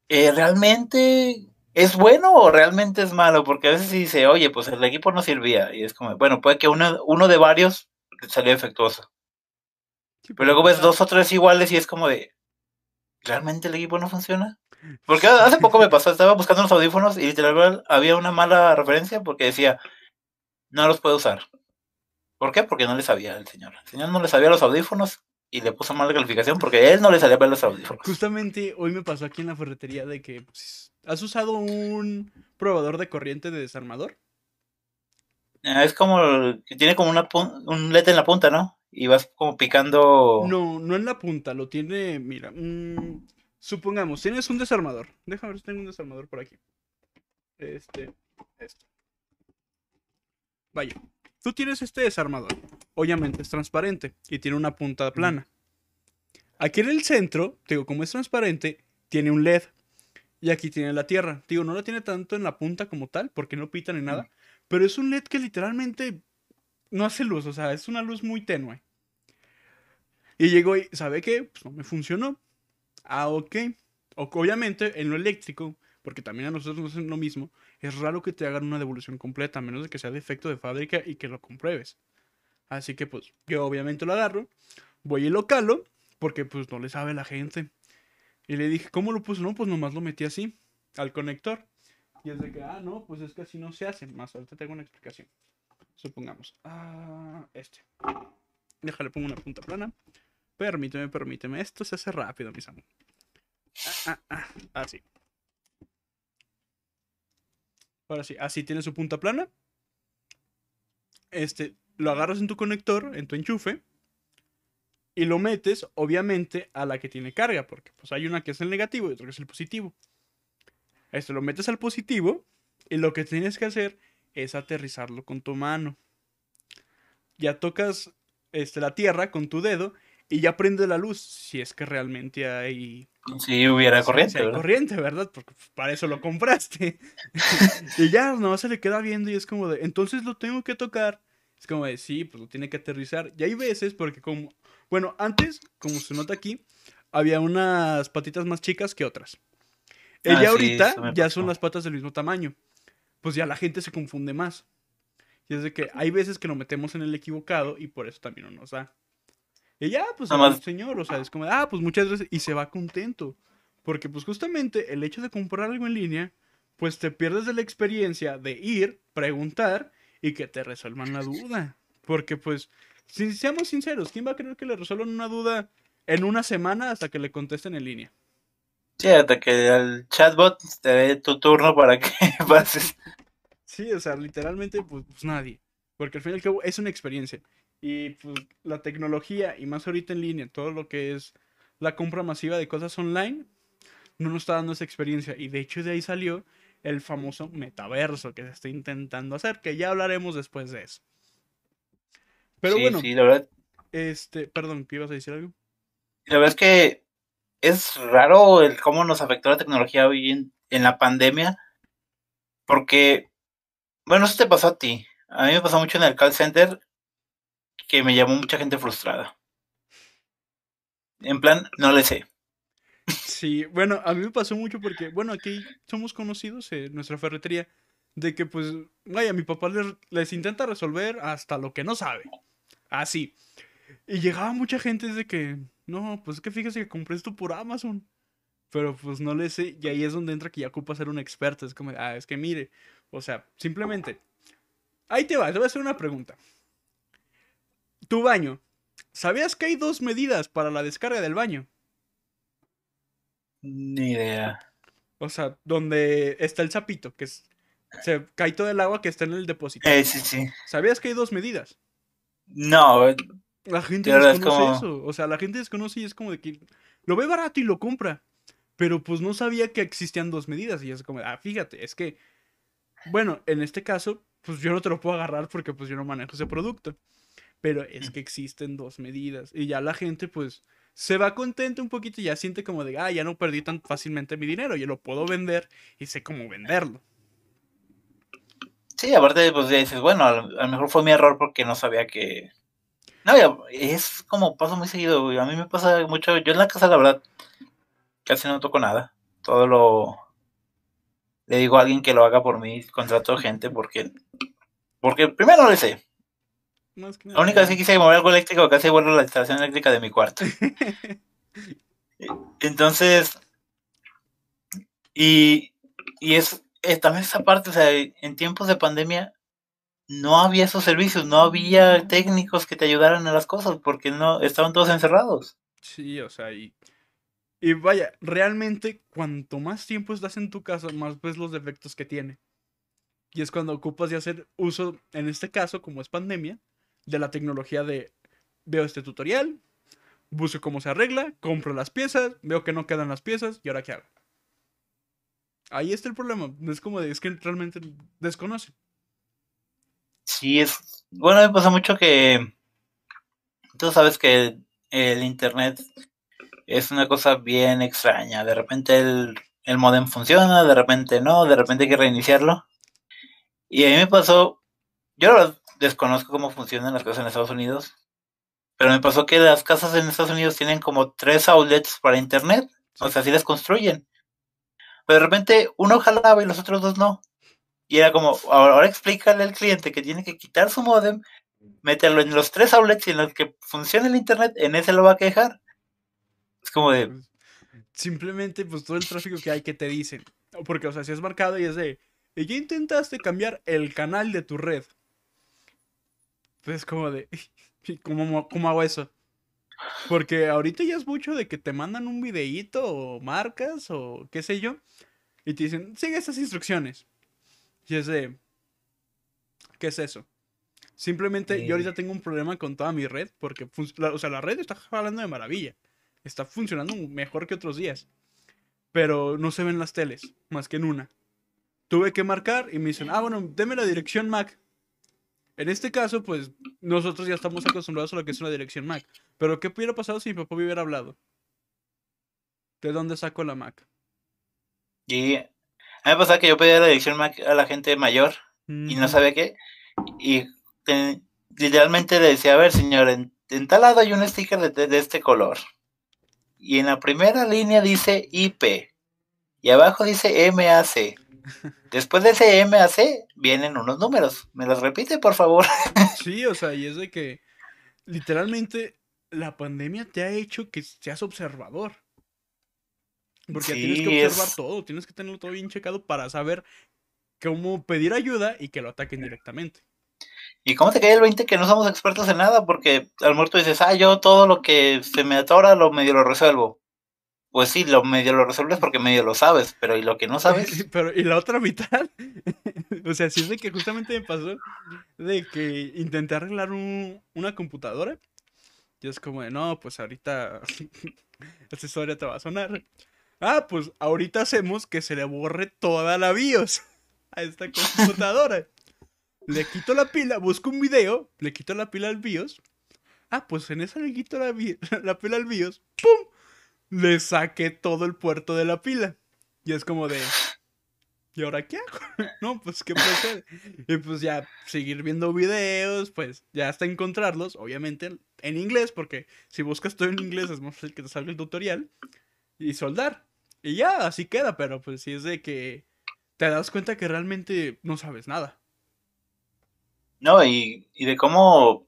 eh, ¿realmente es bueno o realmente es malo? Porque a veces se dice, oye, pues el equipo no servía. Y es como, bueno, puede que uno, uno de varios salió defectuoso. pero luego ves dos o tres iguales y es como de, ¿realmente el equipo no funciona? Porque hace poco me pasó, estaba buscando los audífonos y literalmente había una mala referencia porque decía, no los puedo usar. ¿Por qué? Porque no le sabía el señor. El señor no le sabía los audífonos y le puso mala calificación porque él no le salía ver los audífonos. Justamente hoy me pasó aquí en la ferretería de que pues, has usado un probador de corriente de desarmador. Ah, es como que tiene como una un LED en la punta, ¿no? Y vas como picando. No, no en la punta, lo tiene, mira, mm, supongamos, tienes un desarmador. Déjame ver si tengo un desarmador por aquí. Este, este. Vaya, Tú tienes este desarmador. Obviamente es transparente y tiene una punta plana. Aquí en el centro, digo, como es transparente, tiene un LED. Y aquí tiene la tierra. Digo, no la tiene tanto en la punta como tal, porque no pita ni nada. Pero es un LED que literalmente no hace luz, o sea, es una luz muy tenue. Y llegó y, ¿sabe qué? Pues no me funcionó. Ah, ok. obviamente, en lo eléctrico, porque también a nosotros nos hacen lo mismo, es raro que te hagan una devolución completa, a menos de que sea defecto de fábrica y que lo compruebes. Así que pues yo obviamente lo agarro, voy y lo calo, porque pues no le sabe la gente. Y le dije, ¿cómo lo puso? No, pues nomás lo metí así, al conector. Y es de que, ah, no, pues es que así no se hace. Más ahorita tengo una explicación. Supongamos, ah, este. Déjale, pongo una punta plana. Permíteme, permíteme. Esto se hace rápido, mis amigos. Ah, ah, ah, así. Ahora sí, así tiene su punta plana. Este, lo agarras en tu conector, en tu enchufe, y lo metes, obviamente, a la que tiene carga, porque pues hay una que es el negativo y otra que es el positivo. Esto lo metes al positivo y lo que tienes que hacer es aterrizarlo con tu mano. Ya tocas este, la tierra con tu dedo y ya prende la luz, si es que realmente hay si hubiera corriente, ¿verdad? corriente, ¿verdad? Porque pues, para eso lo compraste. [LAUGHS] y ya, no se le queda viendo y es como de, entonces lo tengo que tocar. Es como de, sí, pues lo tiene que aterrizar. Y hay veces, porque como, bueno, antes, como se nota aquí, había unas patitas más chicas que otras. Ella ah, ahorita ya son las patas del mismo tamaño. Pues ya la gente se confunde más. Y es de que hay veces que lo metemos en el equivocado y por eso también no nos da. Y ya, pues, el señor, o sea, es como, ah, pues muchas veces, y se va contento. Porque, pues, justamente el hecho de comprar algo en línea, pues te pierdes de la experiencia de ir, preguntar y que te resuelvan la duda. Porque, pues, si seamos sinceros, ¿quién va a creer que le resuelvan una duda en una semana hasta que le contesten en línea? Sí, hasta que el chatbot te dé tu turno para que [LAUGHS] pases. Sí, o sea, literalmente, pues, pues nadie. Porque al fin y al cabo es una experiencia. Y pues la tecnología, y más ahorita en línea, todo lo que es la compra masiva de cosas online, no nos está dando esa experiencia. Y de hecho de ahí salió el famoso metaverso que se está intentando hacer, que ya hablaremos después de eso. Pero bueno, sí, la verdad. Este, perdón, ¿qué ibas a decir algo? La verdad es que es raro el cómo nos afectó la tecnología hoy en, en la pandemia, porque, bueno, eso te pasó a ti, A mí me pasó mucho en el call center que me llamó mucha gente frustrada. En plan, no le sé. Sí, bueno, a mí me pasó mucho porque, bueno, aquí somos conocidos en nuestra ferretería de que, pues, vaya, mi papá les, les intenta resolver hasta lo que no sabe. Así. Y llegaba mucha gente de que, no, pues es que fíjese que compré esto por Amazon. Pero pues no le sé, y ahí es donde entra que ya ocupa ser un experto. Es como, ah, es que mire, o sea, simplemente. Ahí te va, te voy a hacer una pregunta. Tu baño. ¿Sabías que hay dos medidas para la descarga del baño? Ni idea. O sea, donde está el sapito, que es, se cae todo el agua que está en el depósito. Eh, sí, sí. ¿Sabías que hay dos medidas? No, La gente desconoce como- eso. O sea, la gente desconoce y es como de que lo ve barato y lo compra. Pero pues no sabía que existían dos medidas. Y es como, ah, fíjate, es que, bueno, en este caso, pues yo no te lo puedo agarrar porque pues yo no manejo ese producto. Pero es que existen dos medidas. Y ya la gente pues se va contenta un poquito y ya siente como de, ah, ya no perdí tan fácilmente mi dinero. Ya lo puedo vender y sé cómo venderlo. sí, aparte, pues ya dices, bueno, a lo, lo mejor fue mi error porque no sabía que. No, ya, es como pasa muy seguido, güey. A mí me pasa mucho. Yo en la casa, la verdad, casi no toco nada. Todo lo. Le digo a alguien que lo haga por mí, contrato gente porque. Porque primero no le sé. Más que La única vez que quise mover algo eléctrico, casi vuelvo la instalación eléctrica de mi cuarto. [LAUGHS] Entonces, y, y es eh, también esa parte, o sea, en tiempos de pandemia no había esos servicios, no había técnicos que te ayudaran a las cosas porque no estaban todos encerrados. Sí, o sea, y, y vaya, realmente cuanto más tiempo estás en tu casa, más ves los defectos que tiene. Y es cuando ocupas de hacer uso, en este caso, como es pandemia, de la tecnología de veo este tutorial, busco cómo se arregla, compro las piezas, veo que no quedan las piezas, ¿y ahora qué hago? Ahí está el problema, es como de, es que realmente desconocen. Sí, es. Bueno, me pasa mucho que. Tú sabes que el internet es una cosa bien extraña. De repente el, el modem funciona, de repente no, de repente hay que reiniciarlo. Y a mí me pasó. Yo desconozco cómo funcionan las cosas en Estados Unidos. Pero me pasó que las casas en Estados Unidos tienen como tres outlets para internet. O sea, así las construyen. Pero de repente uno jalaba y los otros dos no. Y era como, ahora, explícale al cliente que tiene que quitar su modem, meterlo en los tres outlets y en los que funcione el internet, en ese lo va a quejar. Es como de, Pues, Simplemente, pues todo el tráfico que hay que te dicen. Porque, o sea, si es marcado y es de. "Y Ya intentaste cambiar el canal de tu red. Pues es como de. [LAUGHS] "¿Y ¿Cómo, mo- ¿Cómo hago eso? Porque ahorita ya es mucho de que te mandan un videíto o marcas o qué sé yo. Y te dicen, sigue estas instrucciones. Y es de. ¿Qué es eso? Simplemente Sí. yo ahorita tengo un problema con toda mi red. Porque, la- o sea, la red está jalando de maravilla está funcionando mejor que otros días. Pero no se ven las teles, más que en una. Tuve que marcar y me dicen, ah, bueno, deme la dirección MAC. En este caso, pues nosotros ya estamos acostumbrados a lo que es una dirección MAC. Pero ¿qué hubiera pasado si mi papá me hubiera hablado? ¿De dónde saco la MAC? y a mí me pasaba que yo pedía la dirección Mac a la gente mayor y no sabía qué. Y te- literalmente le decía, a ver, señor, en, en tal lado hay un sticker de, de- de este color. Y en la primera línea dice IP. Y abajo dice MAC. Después de ese MAC vienen unos números. ¿Me los repite, por favor? [LAUGHS] Sí, o sea, y es de que literalmente la pandemia te ha hecho que seas observador. Porque tienes que observar es- todo, tienes que tenerlo todo bien checado para saber cómo pedir ayuda y que lo ataquen directamente. ¿Y cómo te cae el 20 que no somos expertos en nada? Porque al muerto dices, ah, yo todo lo que se me atora lo medio lo resuelvo. Pues sí, lo medio lo resuelves porque medio lo sabes, pero ¿y lo que no sabes? [LAUGHS] Pero, y la otra mitad, [LAUGHS] o sea, sí es de que justamente me pasó de que intenté arreglar un- una computadora. Y es como de, no, pues ahorita [LAUGHS] esta historia te va a sonar. Ah, pues ahorita hacemos que se le borre toda la BIOS a esta computadora. Le quito la pila, busco un video, le quito la pila al BIOS. Ah, pues en esa le quito la, la pila al BIOS. ¡Pum! Le saqué todo el puerto de la pila. Y es como de... ¿y ahora qué [LAUGHS] no, pues qué procede. y pues ya seguir viendo videos, pues ya hasta encontrarlos, obviamente en inglés, porque si buscas todo en inglés es más fácil que te salga el tutorial y soldar. Y ya, así queda, pero pues si es de que te das cuenta que realmente no sabes nada. No, y, y de cómo,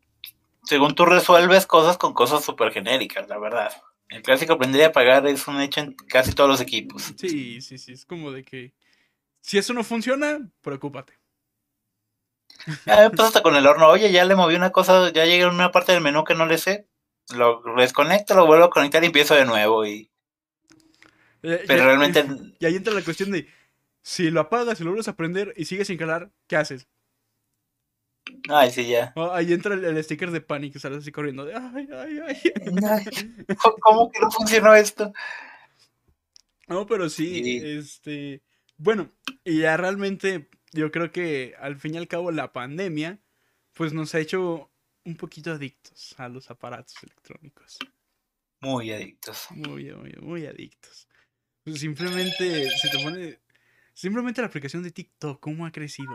según tú resuelves cosas con cosas súper genéricas, la verdad. El clásico aprender a pagar es un hecho en casi todos los equipos. Sí, sí, sí, es como de que si eso no funciona, preocúpate. Ya me hasta con el horno. Oye, ya le moví una cosa, ya llegué a una parte del menú que no le sé. Lo desconecto, lo vuelvo a conectar y empiezo de nuevo. Y... Eh, Pero ya- realmente Y ahí entra la cuestión de si lo apagas y lo vuelves a prender y sigues sin calar, ¿qué haces? Ay, sí, ya. Oh, ahí entra el, el sticker de pánico, sales así corriendo de ay, ay, ay. [LAUGHS] ¿Cómo que no funcionó esto? No, pero sí, Sí. este, bueno, y ya realmente yo creo que al fin y al cabo la pandemia pues nos ha hecho un poquito adictos a los aparatos electrónicos. Muy adictos. Muy, muy, muy adictos. Pues simplemente, si te pone, simplemente la aplicación de TikTok, ¿cómo ha crecido?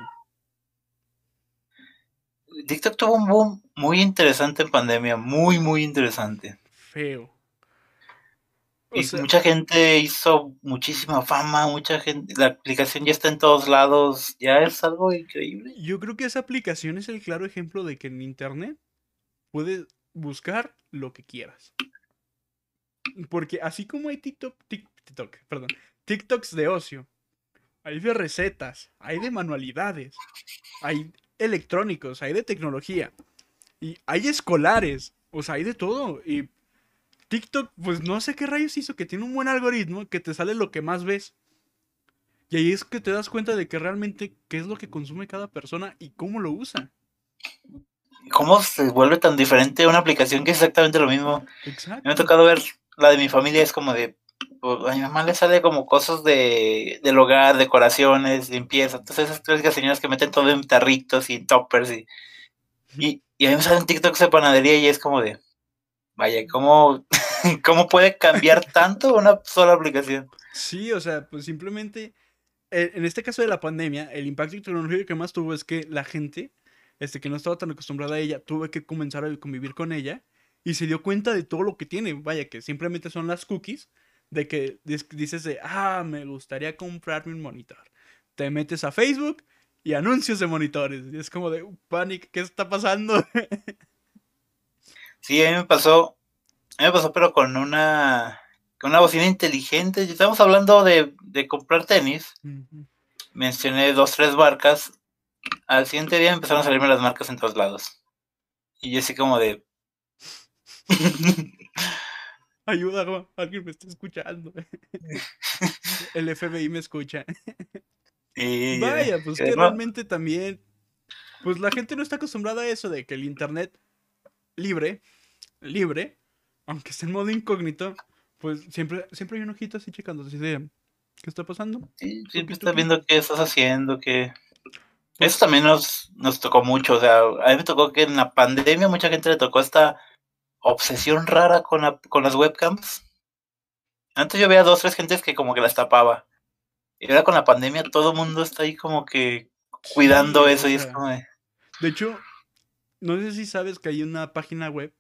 TikTok tuvo un boom muy interesante en pandemia, muy, muy interesante. Feo. O Y sea, mucha gente hizo muchísima fama, mucha gente, la aplicación ya está en todos lados, ya es algo increíble. yo creo que esa aplicación es el claro ejemplo de que en internet puedes buscar lo que quieras. Porque así como hay TikTok, Tik- TikTok, perdón, TikToks de ocio, hay de recetas, hay de manualidades, hay electrónicos, hay de tecnología y hay escolares, o sea, hay de todo. Y TikTok, pues no sé qué rayos hizo, que tiene un buen algoritmo que te sale lo que más ves. Y ahí es que te das cuenta de que realmente qué es lo que consume cada persona y cómo lo usa. ¿Cómo se vuelve tan diferente una aplicación que es exactamente lo mismo? Exacto. Me ha tocado ver la de mi familia, es como de, a mi mamá le sale como cosas de, del hogar, decoraciones, limpieza, entonces esas clásicas señoras que meten todo en tarritos y en toppers y, y, y a mí me salen TikToks de panadería y es como de, vaya, ¿cómo, [LAUGHS] cómo puede cambiar tanto una sola aplicación? Sí, o sea, pues simplemente, eh, en este caso de la pandemia, el impacto tecnológico que más tuvo es que la gente, este, que no estaba tan acostumbrada a ella, tuvo que comenzar a convivir con ella y se dio cuenta de todo lo que tiene. Vaya, que simplemente son las cookies, de que dices de, ah, me gustaría comprarme un monitor. Te metes a Facebook y anuncios de monitores. Y es como de, panic, ¿qué está pasando? [LAUGHS] Sí, a mí me pasó, a mí me pasó pero con una, con una bocina inteligente, estamos hablando de, de comprar tenis, mencioné dos, tres marcas. Al siguiente día empezaron a salirme las marcas en todos lados. Y yo así como de... [LAUGHS] Ayuda, Juan, alguien me está escuchando. [LAUGHS] El FBI me escucha. Vaya, pues que no, realmente también, pues la gente no está acostumbrada a eso de que el internet libre, libre, aunque esté en modo incógnito, pues siempre, siempre hay un ojito así checando así de, ¿qué está pasando? sí, siempre estás viendo qué estás haciendo, qué... Pues- Eso también nos, nos tocó mucho, o sea, a mí me tocó que en la pandemia mucha gente le tocó esta obsesión rara con, la- con las webcams. Antes yo veía dos, tres gentes que como que las tapaba. Y ahora con la pandemia todo el mundo está ahí como que cuidando Sí, eso y es como de... De hecho, no sé si sabes que hay una página web,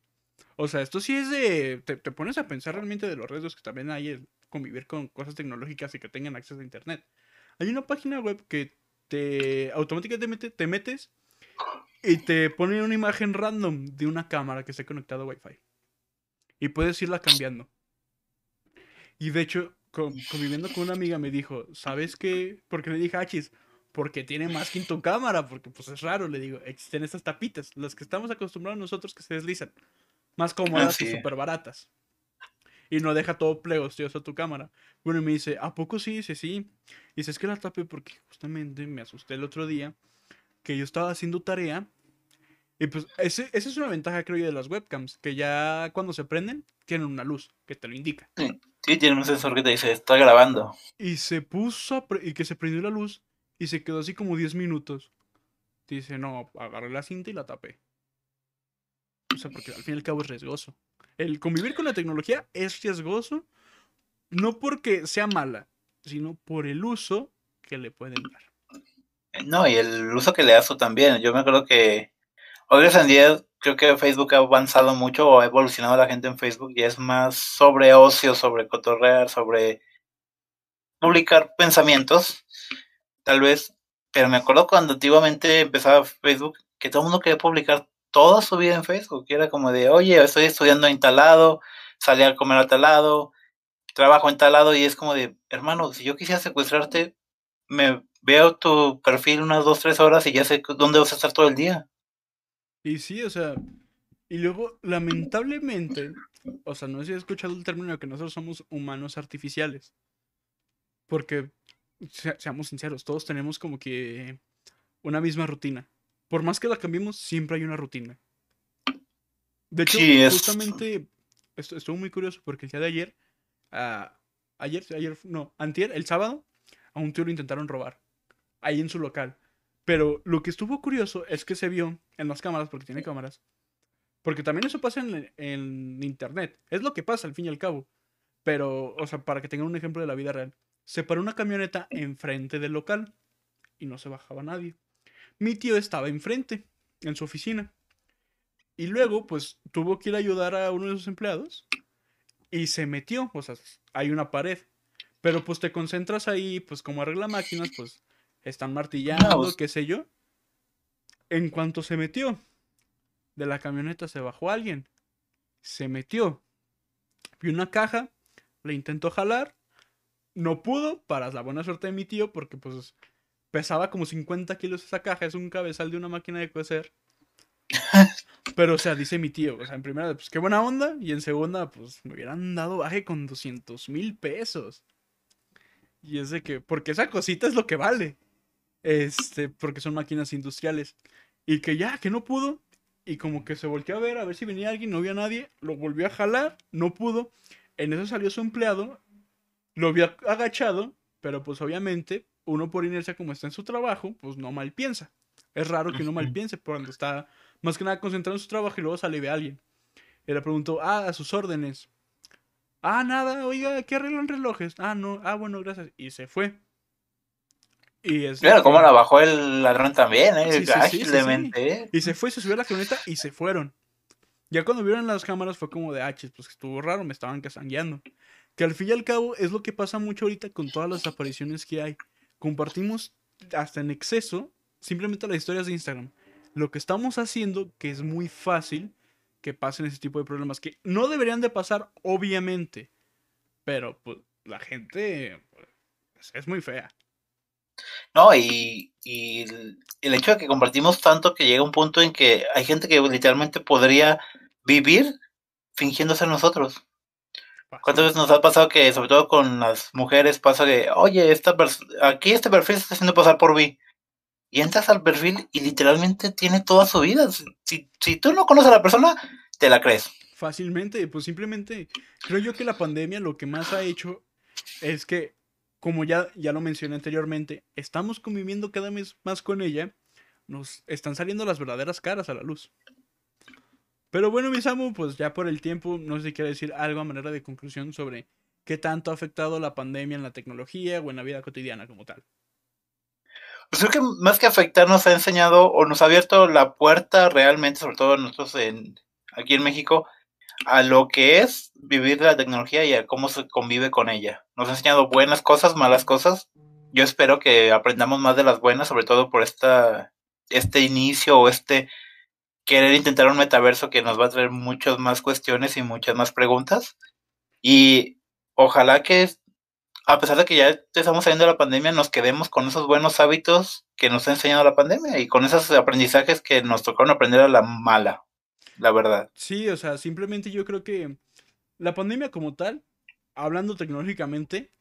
o sea, esto sí es de, te, te pones a pensar realmente de los riesgos que también hay en convivir con cosas tecnológicas y que tengan acceso a internet. Hay una página web que te automáticamente te metes y te pone una imagen random de una cámara que esté conectada a Wi-Fi. Y puedes irla cambiando. Y de hecho, con- conviviendo con una amiga me dijo, ¿sabes qué? Porque le dije, Achis, porque tiene más que en tu cámara, porque pues es raro, le digo, existen estas tapitas, las que estamos acostumbrados nosotros que se deslizan, más cómodas y sí. súper baratas. Y no deja todo plegostioso tu cámara. Bueno, y me dice, ¿a poco sí? Dice, sí. Y dice, es que la tapé porque justamente me asusté el otro día que yo estaba haciendo tarea. Y pues, ese- esa es una ventaja, creo yo, de las webcams, que ya cuando se prenden, tienen una luz que te lo indica. Sí, tiene un sensor que te dice, está grabando. Y se puso a pre- y que se prendió la luz y se quedó así como 10 minutos. Dice, no, agarré la cinta y la tapé. O sea, porque al fin y al cabo es riesgoso. El convivir con la tecnología es riesgoso, no porque sea mala, sino por el uso que le pueden dar. No, y el uso que le das tú también. Yo me acuerdo que hoy en día creo que Facebook ha avanzado mucho o ha evolucionado la gente en Facebook y es más sobre ocio, sobre cotorrear, sobre publicar pensamientos, tal vez. Pero me acuerdo cuando antiguamente empezaba Facebook que todo el mundo quería publicar toda su vida en Facebook. Y era como de, oye, estoy estudiando en talado, salí a comer a talado, trabajo en talado y es como de, hermano, si yo quisiera secuestrarte, me veo tu perfil unas dos, tres horas y ya sé dónde vas a estar todo el día. Y sí, o sea, y luego, lamentablemente, o sea, no sé si has escuchado el término de que nosotros somos humanos artificiales. Porque, seamos sinceros, todos tenemos como que una misma rutina. Por más que la cambiemos, siempre hay una rutina. De hecho, justamente, estuvo muy curioso porque el día de ayer, uh, ayer, ayer, no, antier, el sábado, a un tío lo intentaron robar. Ahí en su local. Pero lo que estuvo curioso es que se vio en las cámaras, porque tiene cámaras. Porque también eso pasa en, en internet. Es lo que pasa al fin y al cabo. Pero, o sea, para que tengan un ejemplo de la vida real. Se paró una camioneta enfrente del local y no se bajaba nadie. Mi tío estaba enfrente, en su oficina. Y luego, pues, tuvo que ir a ayudar a uno de sus empleados y se metió. O sea, hay una pared. Pero pues te concentras ahí, pues como arregla máquinas, pues están martillando, qué sé yo. En cuanto se metió de la camioneta, se bajó alguien. Se metió. Vio una caja, le intentó jalar no pudo, para la buena suerte de mi tío, porque pues pesaba como 50 kilos esa caja, es un cabezal de una máquina de coser. [LAUGHS] Pero, o sea, dice mi tío, o sea, en primera, pues qué buena onda, y en segunda, pues me hubieran dado baje con 200 mil pesos. Y es de que, porque esa cosita es lo que vale. Este, porque son máquinas industriales. Y que ya, que no pudo. Y como que se volteó a ver, a ver si venía alguien, no había nadie. Lo volvió a jalar, no pudo. En eso salió su empleado lo había agachado, pero pues obviamente uno por inercia como está en su trabajo, pues no mal piensa. Es raro que uno mal piense cuando está más que nada concentrado en su trabajo y luego sale ve a alguien. Y le preguntó, ah, a sus órdenes. Ah, nada, oiga, ¿qué arreglan relojes? Ah, no, ah, bueno, gracias. Y se fue. Y es Mira cómo la bajó el ladrón también, ¿eh? Sí, Y se fue, se subió a la camioneta y se fueron. Ya cuando vieron las cámaras fue como de, ah, pues estuvo raro, me estaban casangueando. Que al fin y al cabo es lo que pasa mucho ahorita con todas las apariciones que hay. Compartimos hasta en exceso simplemente las historias de Instagram. Lo que estamos haciendo, que es muy fácil que pasen ese tipo de problemas, que no deberían de pasar, obviamente. Pero pues, la gente pues, es muy fea. No, y, y el hecho de que compartimos tanto que llega un punto en que hay gente que literalmente podría vivir fingiendo ser nosotros. ¿Cuántas veces nos ha pasado que, sobre todo con las mujeres, pasa que, oye, esta aquí este perfil se está haciendo pasar por mí? Y entras al perfil y literalmente tiene toda su vida. Si, si tú no conoces a la persona, te la crees. Fácilmente, pues simplemente creo yo que la pandemia lo que más ha hecho es que, como ya, ya lo mencioné anteriormente, estamos conviviendo cada vez más con ella, nos están saliendo las verdaderas caras a la luz. Pero bueno, mi Samu, pues ya por el tiempo, no sé si quiere decir algo a manera de conclusión sobre qué tanto ha afectado la pandemia en la tecnología o en la vida cotidiana como tal. Pues creo que más que afectar nos ha enseñado o nos ha abierto la puerta realmente, sobre todo nosotros en, aquí en México, a lo que es vivir la tecnología y a cómo se convive con ella. Nos ha enseñado buenas cosas, malas cosas. Yo espero que aprendamos más de las buenas, sobre todo por esta, este inicio o este querer intentar un metaverso que nos va a traer muchas más cuestiones y muchas más preguntas. Y ojalá que, a pesar de que ya estamos saliendo de la pandemia, nos quedemos con esos buenos hábitos que nos ha enseñado la pandemia y con esos aprendizajes que nos tocaron aprender a la mala, la verdad. Sí, o sea, simplemente yo creo que la pandemia como tal, hablando tecnológicamente,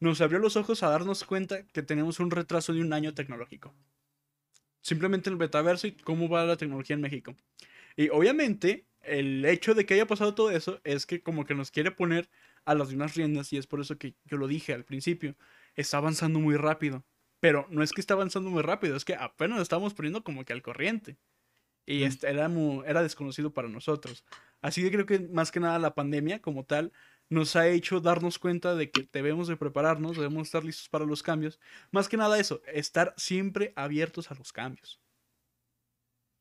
nos abrió los ojos a darnos cuenta que tenemos un retraso de un año tecnológico simplemente el metaverso y cómo va la tecnología en México. Y obviamente, el hecho de que haya pasado todo eso es que como que nos quiere poner a las mismas riendas y es por eso que yo lo dije al principio, está avanzando muy rápido. Pero no es que está avanzando muy rápido, es que apenas estamos poniendo como que al corriente. Y este era, era desconocido para nosotros. Así que creo que más que nada la pandemia como tal nos ha hecho darnos cuenta de que debemos de prepararnos, debemos estar listos para los cambios. Más que nada eso, estar siempre abiertos a los cambios.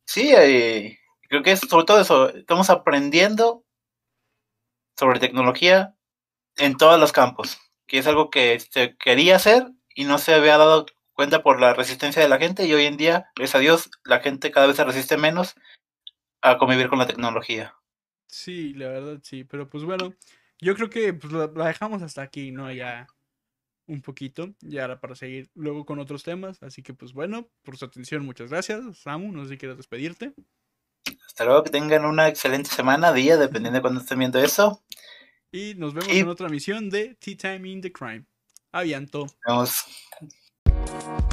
Sí, eh, creo que es sobre todo eso, estamos aprendiendo sobre tecnología en todos los campos, que es algo que se quería hacer y no se había dado cuenta por la resistencia de la gente y hoy en día, gracias a Dios, la gente cada vez se resiste menos a convivir con la tecnología. Sí, la verdad sí, pero pues bueno, yo creo que pues, la, dejamos hasta aquí, ¿no? Ya un poquito, ya para seguir luego con otros temas, así que pues bueno, por su atención, muchas gracias, Samu, no sé si quieres despedirte. Hasta luego, que tengan una excelente semana, día, dependiendo de cuándo estén viendo eso. Y nos vemos en otra misión de Tea Time in the Crime. Avianto. Vamos.